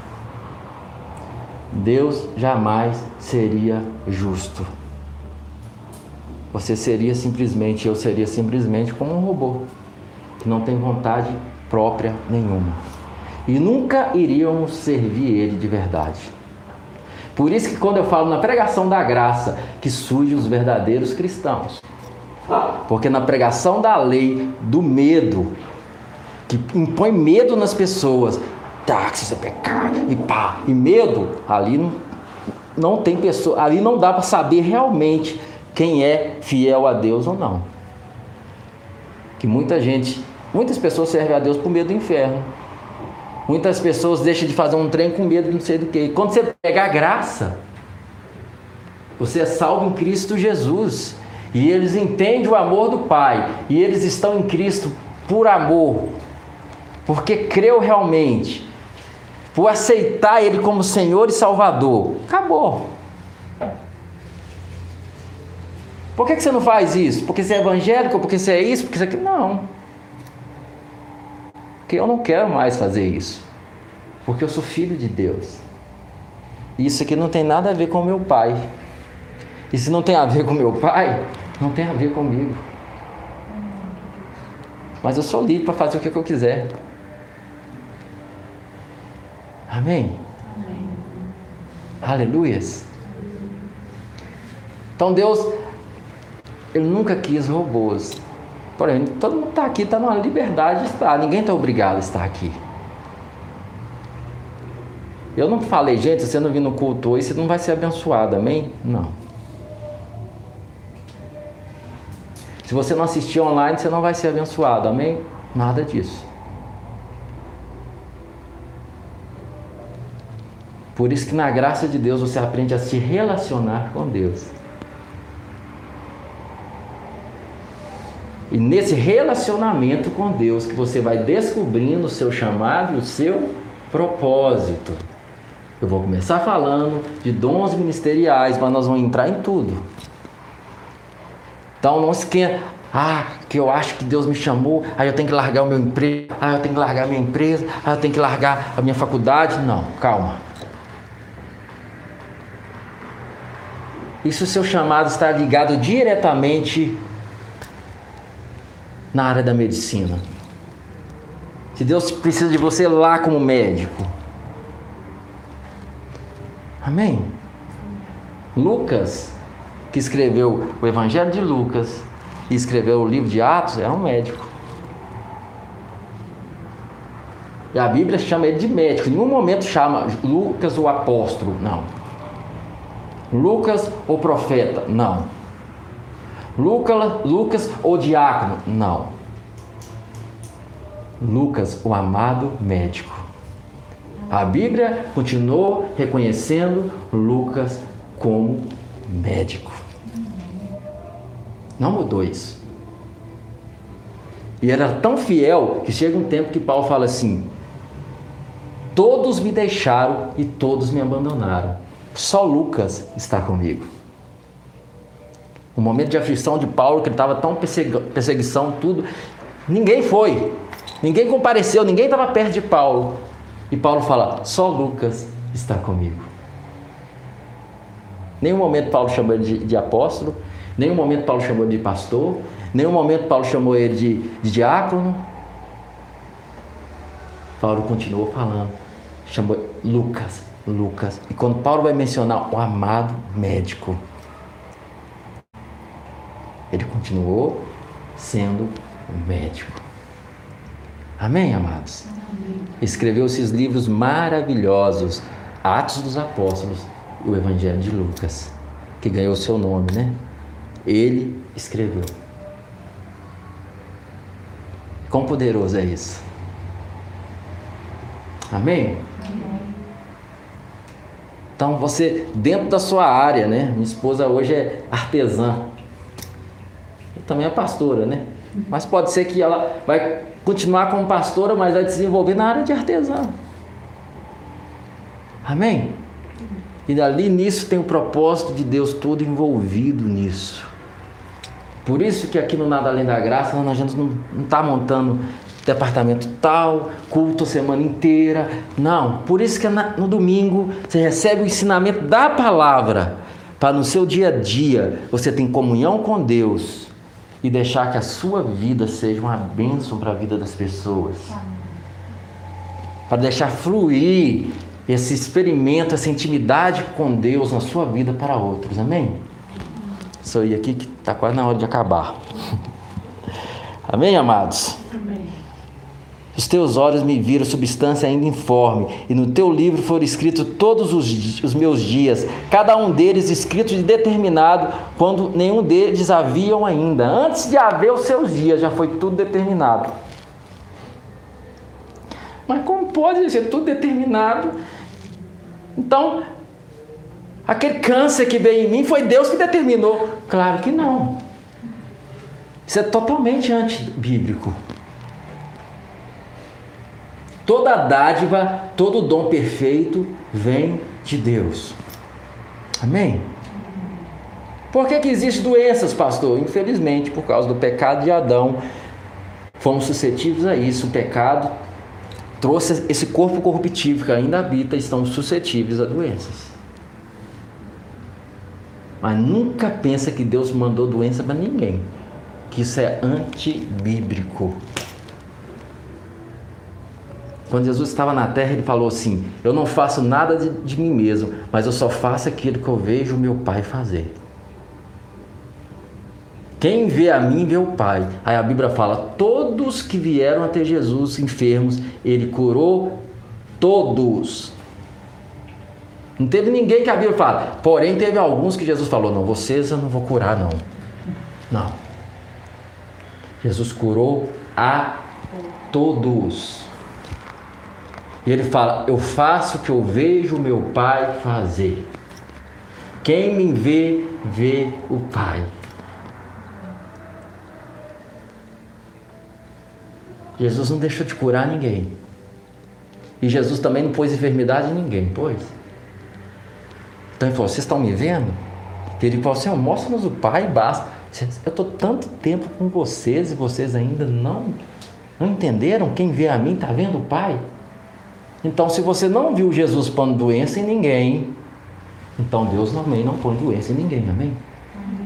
Deus jamais seria justo. Você seria simplesmente, eu seria simplesmente como um robô, que não tem vontade própria nenhuma. E nunca iríamos servir ele de verdade. Por isso que quando eu falo na pregação da graça, que surgem os verdadeiros cristãos. Porque na pregação da lei, do medo, que impõe medo nas pessoas, tá, que você é pecar, e pá, e medo, ali não, não tem pessoa, ali não dá para saber realmente quem é fiel a Deus ou não. Que muita gente, muitas pessoas servem a Deus por medo do inferno. Muitas pessoas deixam de fazer um trem com medo de não sei do que. Quando você pega a graça, você é salvo em Cristo Jesus. E eles entendem o amor do Pai. E eles estão em Cristo por amor. Porque creu realmente por aceitar Ele como Senhor e Salvador. Acabou. Por que, que você não faz isso? Porque você é evangélico? Porque você é isso? Porque você é aquilo? Não. Porque eu não quero mais fazer isso. Porque eu sou filho de Deus. E isso aqui não tem nada a ver com meu pai. E se não tem a ver com meu pai, não tem a ver comigo. Mas eu sou livre para fazer o que eu quiser. Amém? Amém. Aleluias. Então Deus ele nunca quis robôs. Porém, todo mundo está aqui, está numa liberdade de estar. Ninguém está obrigado a estar aqui. Eu não falei, gente, se você não vir no culto hoje, você não vai ser abençoado, amém? Não. Se você não assistir online, você não vai ser abençoado, amém? Nada disso. Por isso que na graça de Deus você aprende a se relacionar com Deus. E nesse relacionamento com Deus que você vai descobrindo o seu chamado e o seu propósito. Eu vou começar falando de dons ministeriais, mas nós vamos entrar em tudo. Então não esquenta. Ah, que eu acho que Deus me chamou, aí eu tenho que largar o meu emprego, ah, eu tenho que largar a minha empresa, ah, eu tenho que largar a minha faculdade. Não, calma. Isso o seu chamado está ligado diretamente na área da medicina. Se Deus precisa de você lá como médico. Amém? Lucas, que escreveu o Evangelho de Lucas e escreveu o livro de Atos, era um médico. E a Bíblia chama ele de médico. Em nenhum momento chama Lucas o apóstolo. Não. Lucas o profeta. Não. Lucas, Lucas o diácono? Não. Lucas, o amado médico. A Bíblia continuou reconhecendo Lucas como médico. Não mudou isso. E era tão fiel que chega um tempo que Paulo fala assim: Todos me deixaram e todos me abandonaram. Só Lucas está comigo. O momento de aflição de Paulo, que ele estava tão perseguição, tudo. Ninguém foi. Ninguém compareceu, ninguém estava perto de Paulo. E Paulo fala: só Lucas está comigo. Nenhum momento Paulo chamou ele de, de apóstolo, nenhum momento Paulo chamou ele de pastor, nenhum momento Paulo chamou ele de, de diácono. Paulo continuou falando, chamou Lucas, Lucas. E quando Paulo vai mencionar o amado médico, ele continuou sendo um médico. Amém, amados? Escreveu esses livros maravilhosos, Atos dos Apóstolos e o Evangelho de Lucas, que ganhou seu nome, né? Ele escreveu. Quão poderoso é isso? Amém? Então você, dentro da sua área, né? Minha esposa hoje é artesã também é pastora, né? Mas pode ser que ela vai continuar como pastora, mas vai desenvolver na área de artesã. Amém? E dali nisso tem o propósito de Deus todo envolvido nisso. Por isso que aqui no Nada Além da Graça a gente não está montando departamento tal, culto a semana inteira. Não. Por isso que no domingo você recebe o ensinamento da palavra. Para no seu dia a dia você ter comunhão com Deus e deixar que a sua vida seja uma bênção para a vida das pessoas. Para deixar fluir esse experimento, essa intimidade com Deus na sua vida para outros. Amém? Isso aí aqui que está quase na hora de acabar. Amém, amados? Amém. Os teus olhos me viram substância ainda informe, e no teu livro foram escritos todos os, os, meus dias, cada um deles escrito de determinado, quando nenhum deles haviam ainda. Antes de haver os seus dias, já foi tudo determinado. Mas como pode ser tudo determinado? Então, aquele câncer que veio em mim foi Deus que determinou? Claro que não. Isso é totalmente antibíblico. Toda dádiva, todo dom perfeito vem de Deus. Amém? Por que, que existem doenças, pastor? Infelizmente, por causa do pecado de Adão, fomos suscetíveis a isso. O pecado trouxe esse corpo corruptível que ainda habita, estão suscetíveis a doenças. Mas nunca pensa que Deus mandou doença para ninguém. Que isso é antibíblico. Quando Jesus estava na terra, ele falou assim: Eu não faço nada de, de mim mesmo, mas eu só faço aquilo que eu vejo meu Pai fazer. Quem vê a mim vê o Pai. Aí a Bíblia fala: todos que vieram até Jesus enfermos, ele curou todos. Não teve ninguém que a Bíblia fala. Porém, teve alguns que Jesus falou: Não, vocês eu não vou curar, não. Não. Jesus curou a todos. E ele fala: Eu faço o que eu vejo meu Pai fazer. Quem me vê, vê o Pai. Jesus não deixou de curar ninguém. E Jesus também não pôs enfermidade em ninguém, pois. Então ele falou: Vocês estão me vendo? Ele falou assim: Mostra-nos o Pai, basta. Eu estou tanto tempo com vocês e vocês ainda não, não entenderam? Quem vê a mim está vendo o Pai? Então, se você não viu Jesus pondo doença em ninguém, então Deus também não põe doença em ninguém, amém?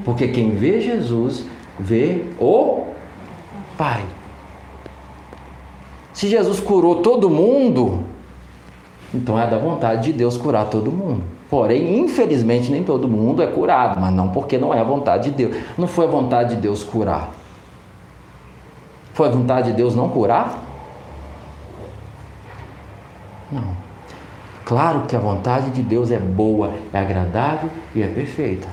Porque quem vê Jesus, vê o Pai. Se Jesus curou todo mundo, então é da vontade de Deus curar todo mundo. Porém, infelizmente, nem todo mundo é curado, mas não porque não é a vontade de Deus. Não foi a vontade de Deus curar. Foi a vontade de Deus não curar? Não. Claro que a vontade de Deus é boa, é agradável e é perfeita.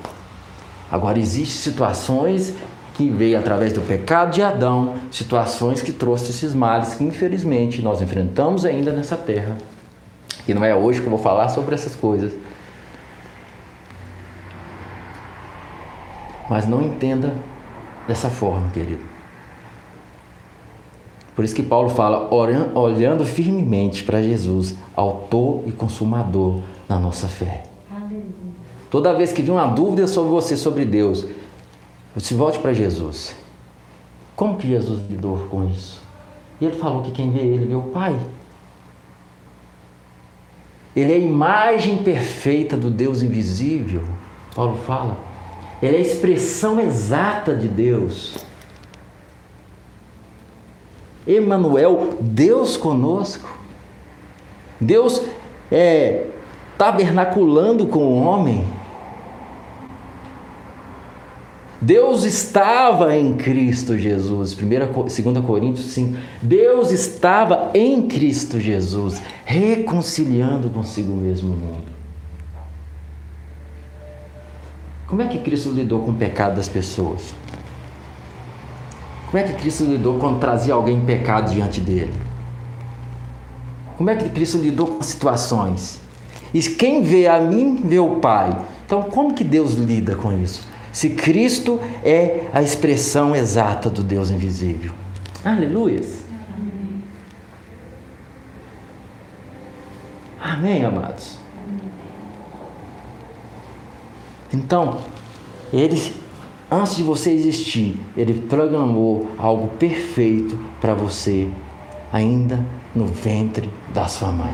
Agora, existem situações que veio através do pecado de Adão, situações que trouxe esses males que infelizmente nós enfrentamos ainda nessa terra. E não é hoje que eu vou falar sobre essas coisas. Mas não entenda dessa forma, querido. Por isso que Paulo fala, olhando firmemente para Jesus, autor e consumador da nossa fé. Toda vez que vir uma dúvida sobre você, sobre Deus, você volte para Jesus. Como que Jesus lidou com isso? E ele falou que quem vê ele vê o Pai. Ele é a imagem perfeita do Deus invisível. Paulo fala. Ele é a expressão exata de Deus. Emanuel, Deus conosco. Deus é tabernaculando com o homem. Deus estava em Cristo Jesus. 2 Coríntios 5. Deus estava em Cristo Jesus, reconciliando consigo mesmo o mundo. Como é que Cristo lidou com o pecado das pessoas? Como é que Cristo lidou quando trazia alguém em pecado diante dele? Como é que Cristo lidou com situações? E quem vê a mim, vê o Pai. Então, como que Deus lida com isso? Se Cristo é a expressão exata do Deus invisível. Aleluia. Amém, amados? Então, ele, antes de você existir, ele programou algo perfeito para você, ainda no ventre da sua mãe.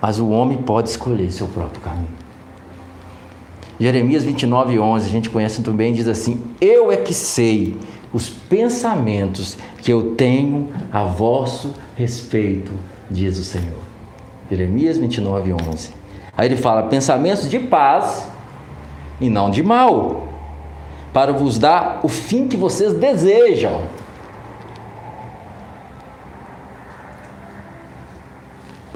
Mas o homem pode escolher seu próprio caminho. Jeremias 29, 11, a gente conhece muito bem, diz assim: Eu é que sei os pensamentos que eu tenho a vosso respeito, diz o Senhor. Jeremias 29, 11. Aí ele fala: pensamentos de paz e não de mal, para vos dar o fim que vocês desejam.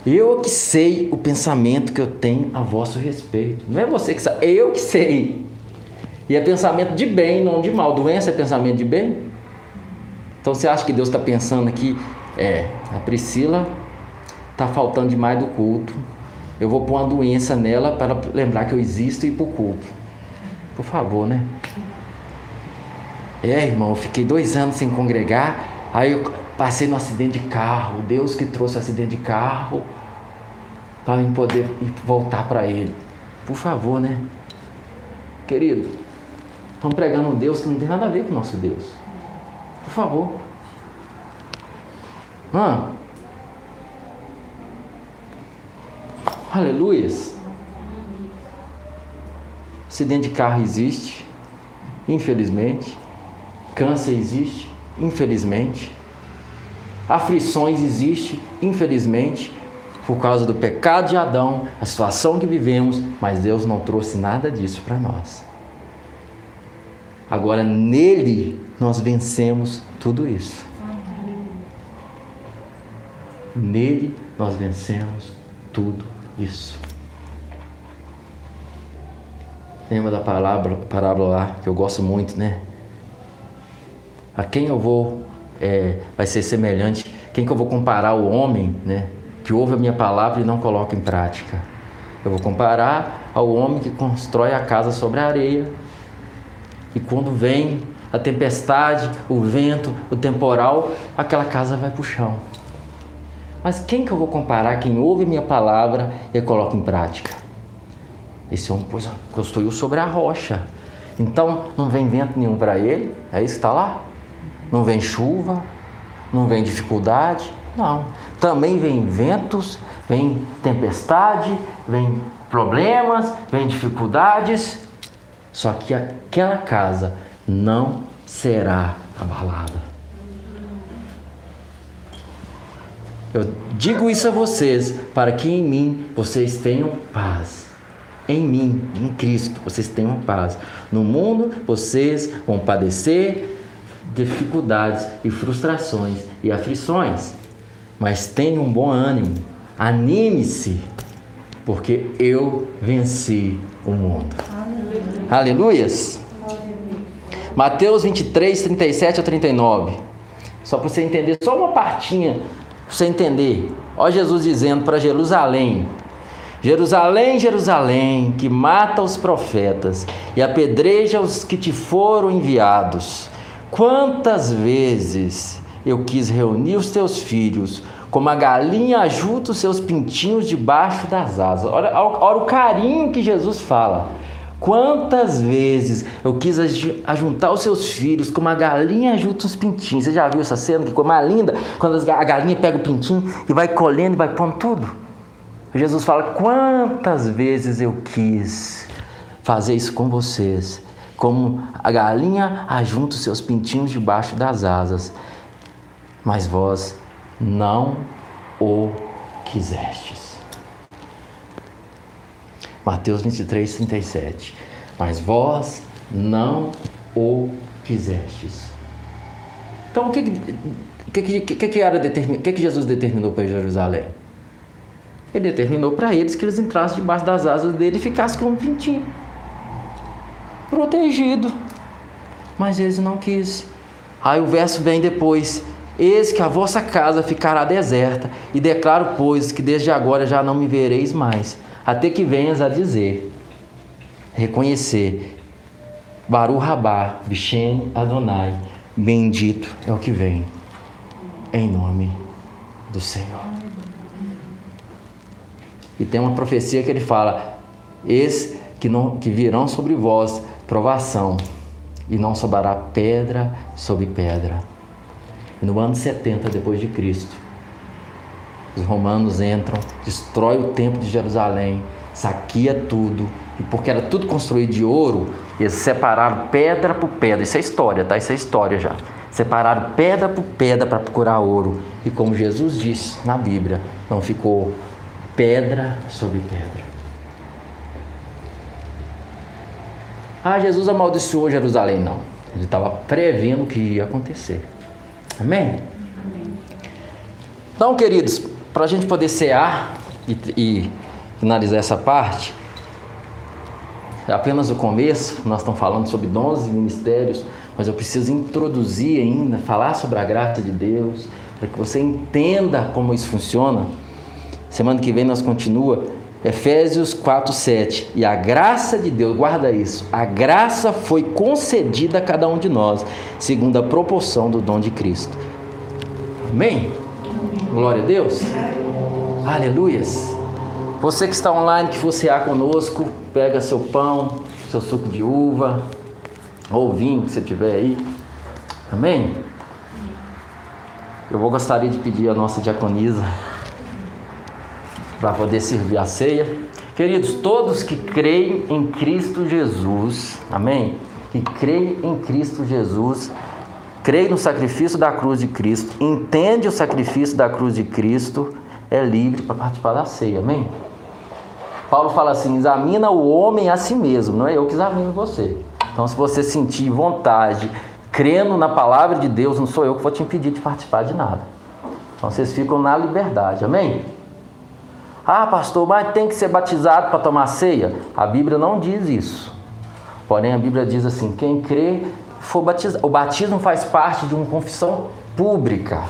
Eu que sei o pensamento que eu tenho a vosso respeito. Não é você que sabe, é eu que sei. E é pensamento de bem, não de mal. Doença é pensamento de bem? Então você acha que Deus está pensando aqui, é, a Priscila está faltando demais do culto. Eu vou pôr uma doença nela para lembrar que eu existo e ir para o culto. Por favor, né? É, irmão, eu fiquei dois anos sem congregar. Aí eu, Passei no acidente de carro, Deus que trouxe o acidente de carro para eu poder voltar para Ele. Por favor, né? Querido, estamos pregando um Deus que não tem nada a ver com o nosso Deus. Por favor. Ah. Aleluias. Acidente de carro existe, infelizmente. Câncer existe, infelizmente. Aflições existem, infelizmente, por causa do pecado de Adão, a situação que vivemos, mas Deus não trouxe nada disso para nós. Agora, nele, nós vencemos tudo isso. Nele, nós vencemos tudo isso. Lembra da palavra, parábola lá, que eu gosto muito, né? A quem eu vou é, vai ser semelhante. Quem que eu vou comparar o homem, né? Que ouve a minha palavra e não coloca em prática. Eu vou comparar ao homem que constrói a casa sobre a areia. E quando vem a tempestade, o vento, o temporal, aquela casa vai para o chão. Mas quem que eu vou comparar? Quem ouve minha palavra e coloca em prática. Esse homem construiu sobre a rocha. Então não vem vento nenhum para ele, é isso que está lá? Não vem chuva, não vem dificuldade, não. Também vem ventos, vem tempestade, vem problemas, vem dificuldades. Só que aquela casa não será abalada. Eu digo isso a vocês para que em mim vocês tenham paz. Em mim, em Cristo, vocês tenham paz. No mundo vocês vão padecer dificuldades e frustrações e aflições. Mas tenha um bom ânimo, anime-se, porque eu venci o mundo. Aleluias. Mateus 23, 37 a 39. Só para você entender, só uma partinha, para você entender. Ó Jesus dizendo para Jerusalém: Jerusalém, Jerusalém, que mata os profetas e apedreja os que te foram enviados. Quantas vezes eu quis reunir os teus filhos, como a galinha ajunta os seus pintinhos debaixo das asas. Olha, olha o carinho que Jesus fala. Quantas vezes eu quis ajuntar os seus filhos como a galinha junta os pintinhos. Você já viu essa cena? Que coisa mais linda? Quando a galinha pega o pintinho e vai colhendo e vai pondo tudo. Jesus fala: Quantas vezes eu quis fazer isso com vocês como a galinha ajunta os seus pintinhos debaixo das asas, mas vós não o quisestes. Mateus 23, 37. Mas vós não o quisestes. Então, o que, que, que, que, era determin... que, que Jesus determinou para Jerusalém? Ele determinou para eles que eles entrassem debaixo das asas dele e ficassem como um pintinho protegido. Mas eles não quis. Aí o verso vem depois: Eis que a vossa casa ficará deserta, e declaro, pois, que desde agora já não me vereis mais, até que venhas a dizer, reconhecer, Baru Rabá, Bishem Adonai, bendito é o que vem, em nome do Senhor. E tem uma profecia que ele fala: Eis que, não, que virão sobre vós provação, e não sobrará pedra sobre pedra. E no ano 70 depois de Cristo, os romanos entram, destrói o templo de Jerusalém, saqueia tudo, e porque era tudo construído de ouro, eles separaram pedra por pedra. Isso é história, tá? Isso é história já. Separaram pedra por pedra para procurar ouro. E como Jesus disse na Bíblia, não ficou pedra sobre pedra. Ah, Jesus amaldiçoou Jerusalém. Não. Ele estava prevendo o que ia acontecer. Amém? Então, queridos, para a gente poder cear e, e finalizar essa parte, é apenas o começo, nós estamos falando sobre dons e ministérios, mas eu preciso introduzir ainda, falar sobre a graça de Deus, para que você entenda como isso funciona. Semana que vem nós continua Efésios 4:7. E a graça de Deus, guarda isso. A graça foi concedida a cada um de nós, segundo a proporção do dom de Cristo. Amém? Glória a Deus. Aleluias. Você que está online, que fosse a conosco, pega seu pão, seu suco de uva, ou vinho que você tiver aí. Amém? Eu vou gostaria de pedir a nossa diaconisa para poder servir a ceia. Queridos, todos que creem em Cristo Jesus, amém? Que creem em Cristo Jesus, creem no sacrifício da cruz de Cristo, entende o sacrifício da cruz de Cristo, é livre para participar da ceia, amém? Paulo fala assim: examina o homem a si mesmo, não é eu que examino você. Então, se você sentir vontade crendo na palavra de Deus, não sou eu que vou te impedir de participar de nada. Então vocês ficam na liberdade, amém? Ah, pastor, mas tem que ser batizado para tomar ceia? A Bíblia não diz isso. Porém, a Bíblia diz assim: quem crê for batizado. O batismo faz parte de uma confissão pública.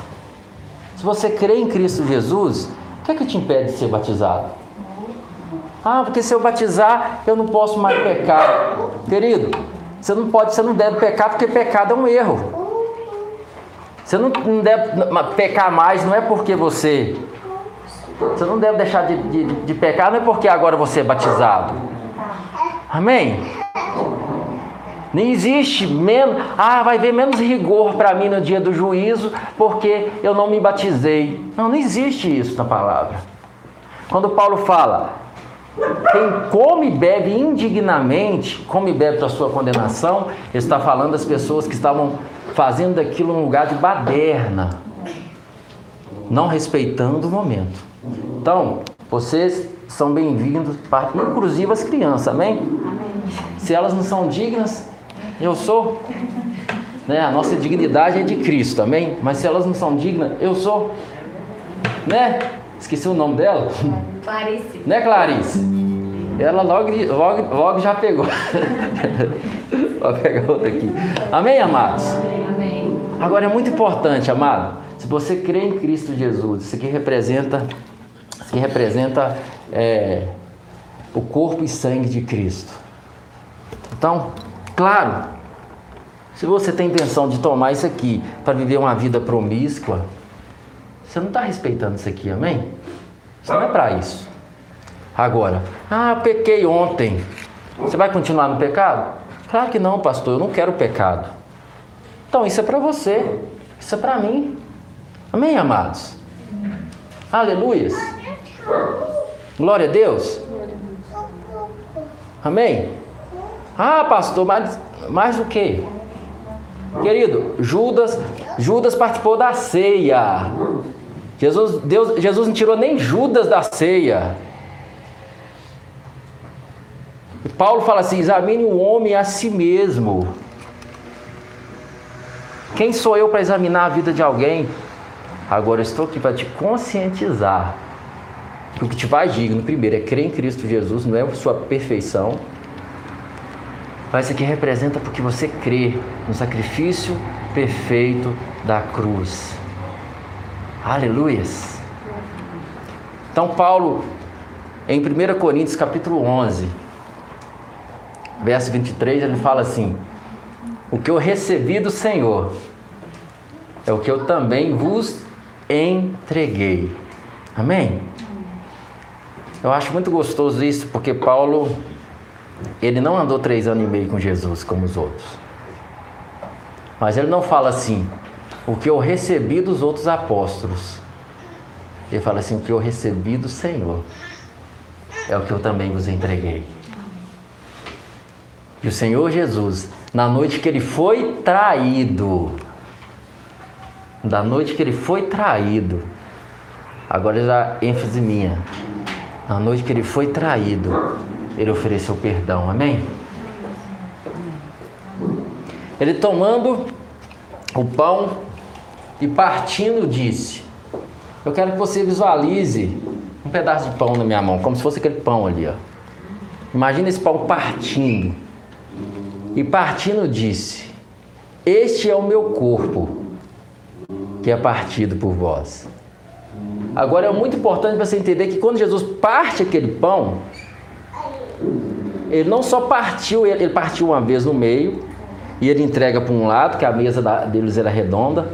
Se você crê em Cristo Jesus, o que é que te impede de ser batizado? Ah, porque se eu batizar, eu não posso mais pecar. Querido, você não pode, você não deve pecar porque pecado é um erro. Você não, deve pecar mais, não é porque você. Você não deve deixar de, de, de pecar, não é porque agora você é batizado. Amém? Nem existe menos. Ah, vai ver menos rigor para mim no dia do juízo porque eu não me batizei. Não, não existe isso na palavra. Quando Paulo fala, quem come e bebe indignamente, come e bebe para sua condenação, ele está falando das pessoas que estavam fazendo daquilo um lugar de baderna, não respeitando o momento. Então, vocês são bem-vindos, inclusive as crianças, amém? Se elas não são dignas, eu sou. Né? A nossa dignidade é de Cristo, amém? Mas se elas não são dignas, eu sou. Né? Esqueci o nome dela. Clarice. Né, Clarice? Ela logo, logo, logo já pegou. Vou pegar outra aqui. Amém, amados? Amém. Agora é muito importante, amado. Se você crê em Cristo Jesus, isso aqui representa, isso aqui representa é, o corpo e sangue de Cristo. Então, claro, se você tem intenção de tomar isso aqui para viver uma vida promíscua, você não está respeitando isso aqui, amém? Isso não é para isso. Agora, ah, pequei ontem. Você vai continuar no pecado? Claro que não, pastor, eu não quero pecado. Então, isso é para você, isso é para mim. Amém, amados? Aleluias. Glória a Deus. Amém? Ah, pastor, mas mais o que? Querido, Judas, Judas participou da ceia. Jesus, Deus, Jesus não tirou nem Judas da ceia. Paulo fala assim: examine o homem a si mesmo. Quem sou eu para examinar a vida de alguém? Agora estou aqui para te conscientizar. O que te faz digno, primeiro, é crer em Cristo Jesus, não é sua perfeição. Mas aqui representa porque você crê no sacrifício perfeito da cruz. Aleluias. Então Paulo, em 1 Coríntios capítulo 11, verso 23, ele fala assim: O que eu recebi do Senhor é o que eu também vos entreguei. Amém? Eu acho muito gostoso isso, porque Paulo, ele não andou três anos e meio com Jesus como os outros. Mas ele não fala assim, o que eu recebi dos outros apóstolos. Ele fala assim, o que eu recebi do Senhor é o que eu também vos entreguei. E o Senhor Jesus, na noite que ele foi traído, da noite que ele foi traído, agora já ênfase minha, na noite que ele foi traído, ele ofereceu perdão, amém? Ele tomando o pão e partindo, disse: Eu quero que você visualize um pedaço de pão na minha mão, como se fosse aquele pão ali, ó. Imagina esse pão partindo. E partindo disse: Este é o meu corpo, que é partido por vós. Agora é muito importante você entender que quando Jesus parte aquele pão, ele não só partiu, ele partiu uma vez no meio, e ele entrega para um lado, que a mesa deles era redonda,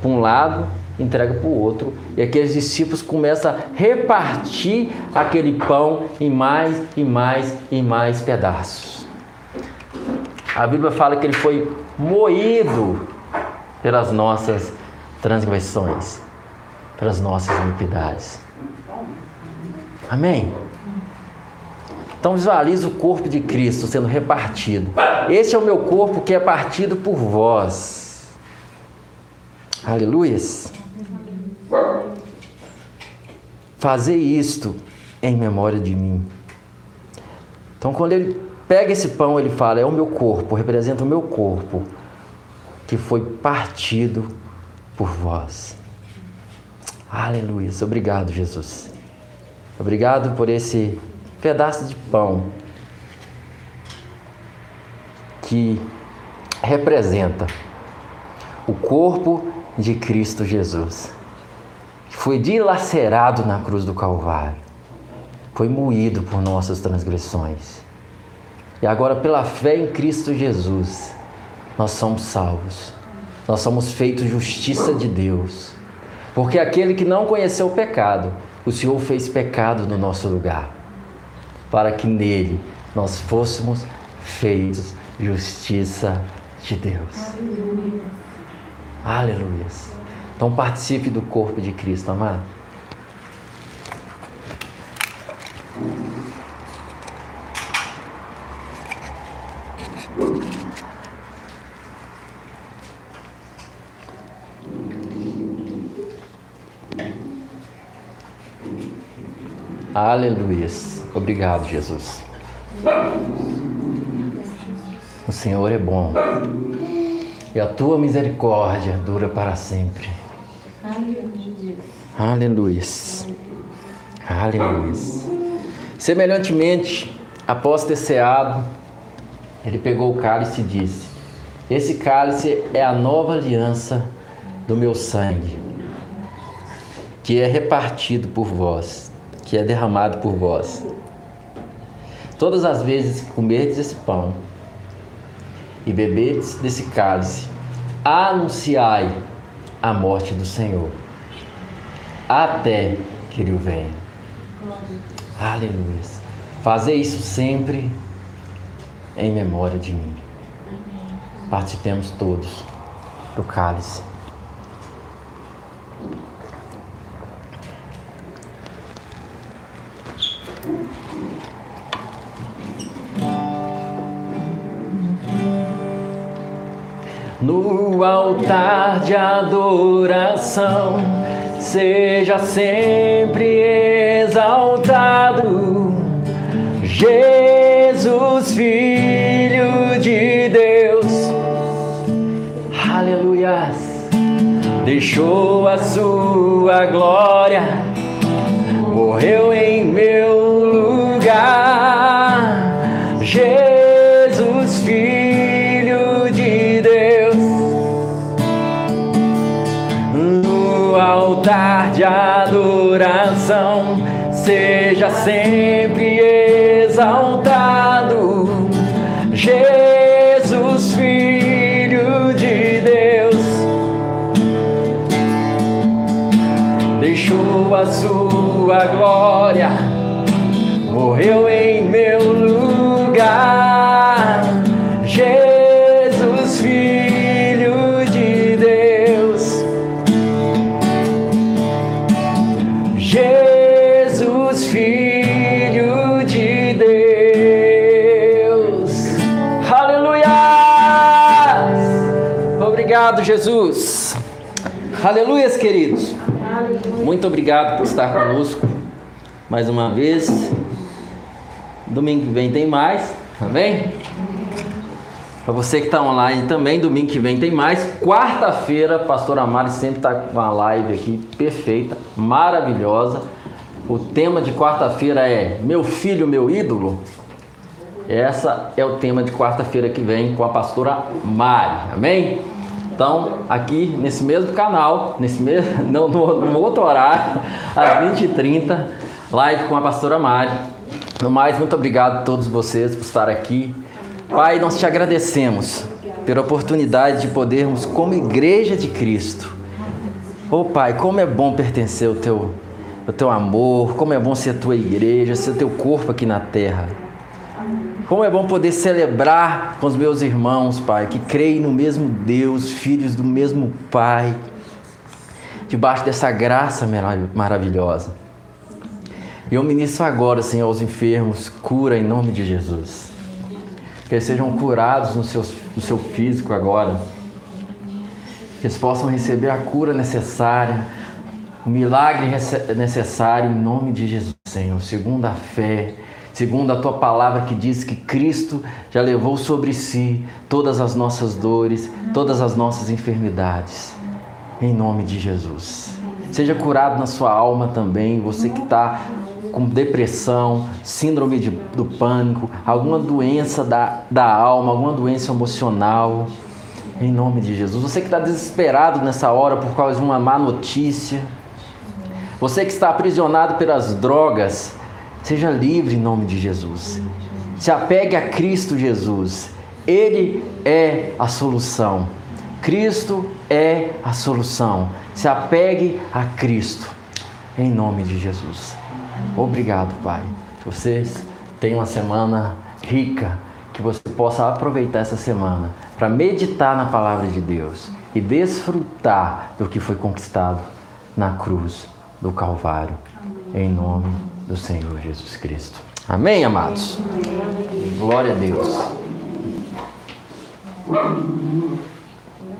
para um lado, entrega para o outro. E aqueles discípulos começam a repartir aquele pão em mais e mais e mais pedaços. A Bíblia fala que ele foi moído pelas nossas transgressões, pelas nossas iniquidades. Amém? Então visualiza o corpo de Cristo sendo repartido. Este é o meu corpo que é partido por vós. Aleluias. Fazer isto em memória de mim. Então quando ele pega esse pão, ele fala: é o meu corpo, representa o meu corpo que foi partido por vós. Aleluia. Obrigado, Jesus. Obrigado por esse pedaço de pão que representa o corpo de Cristo Jesus. Foi dilacerado na cruz do Calvário. Foi moído por nossas transgressões. E agora, pela fé em Cristo Jesus, nós somos salvos. Nós somos feitos justiça de Deus. Porque aquele que não conheceu o pecado, o Senhor fez pecado no nosso lugar, para que nele nós fôssemos feitos justiça de Deus. Aleluia. Aleluia. Então participe do corpo de Cristo, amado. Aleluia. Obrigado, Jesus. O Senhor é bom. E a tua misericórdia dura para sempre. Aleluia. Aleluia. Semelhantemente, após ter ceado, ele pegou o cálice e disse: Esse cálice é a nova aliança do meu sangue, que é repartido por vós que é derramado por vós. Todas as vezes que comerdes esse pão e beberdes desse cálice, anunciai a morte do Senhor, até que ele venha. Aleluia. Fazer isso sempre em memória de mim. Participemos todos do cálice. No altar de adoração, seja sempre exaltado, Jesus, Filho de Deus, aleluia, deixou a sua glória, morreu em meu adoração, seja sempre exaltado, Jesus, Filho de Deus, deixou a sua glória, morreu em meu lugar, Jesus. Aleluias, queridos. Muito obrigado por estar conosco mais uma vez. Domingo que vem tem mais, amém? Para você que está online também, domingo que vem tem mais. Quarta-feira, Pastor Amari sempre está com uma live aqui perfeita, maravilhosa. O tema de quarta-feira é Meu Filho, Meu Ídolo. Essa é o tema de quarta-feira que vem com a pastora Mari, amém? Então, aqui nesse mesmo canal, nesse mesmo, no, no, no outro horário, às 20h30, live com a pastora Mari. No mais, muito obrigado a todos vocês por estar aqui. Pai, nós te agradecemos pela oportunidade de podermos, como igreja de Cristo, Ô oh, Pai, como é bom pertencer ao teu, ao teu amor, como é bom ser a tua igreja, ser o teu corpo aqui na terra. Como é bom poder celebrar com os meus irmãos, Pai, que creem no mesmo Deus, filhos do mesmo Pai, debaixo dessa graça maravilhosa. E eu ministro agora, Senhor, aos enfermos, cura em nome de Jesus. Que eles sejam curados no seu, no seu físico agora. Que eles possam receber a cura necessária, o milagre necessário em nome de Jesus, Senhor, segundo a fé segundo a tua palavra que diz que Cristo já levou sobre si todas as nossas dores, todas as nossas enfermidades. Em nome de Jesus. Seja curado na sua alma também, você que está com depressão, síndrome de, do pânico, alguma doença da, da alma, alguma doença emocional. Em nome de Jesus. Você que está desesperado nessa hora por causa de uma má notícia. Você que está aprisionado pelas drogas, Seja livre em nome de Jesus. Se apegue a Cristo Jesus. Ele é a solução. Cristo é a solução. Se apegue a Cristo. Em nome de Jesus. Obrigado, Pai. Que vocês tenham uma semana rica. Que você possa aproveitar essa semana para meditar na palavra de Deus e desfrutar do que foi conquistado na cruz do Calvário. Em nome do Senhor Jesus Cristo. Amém, amados? Glória a Deus.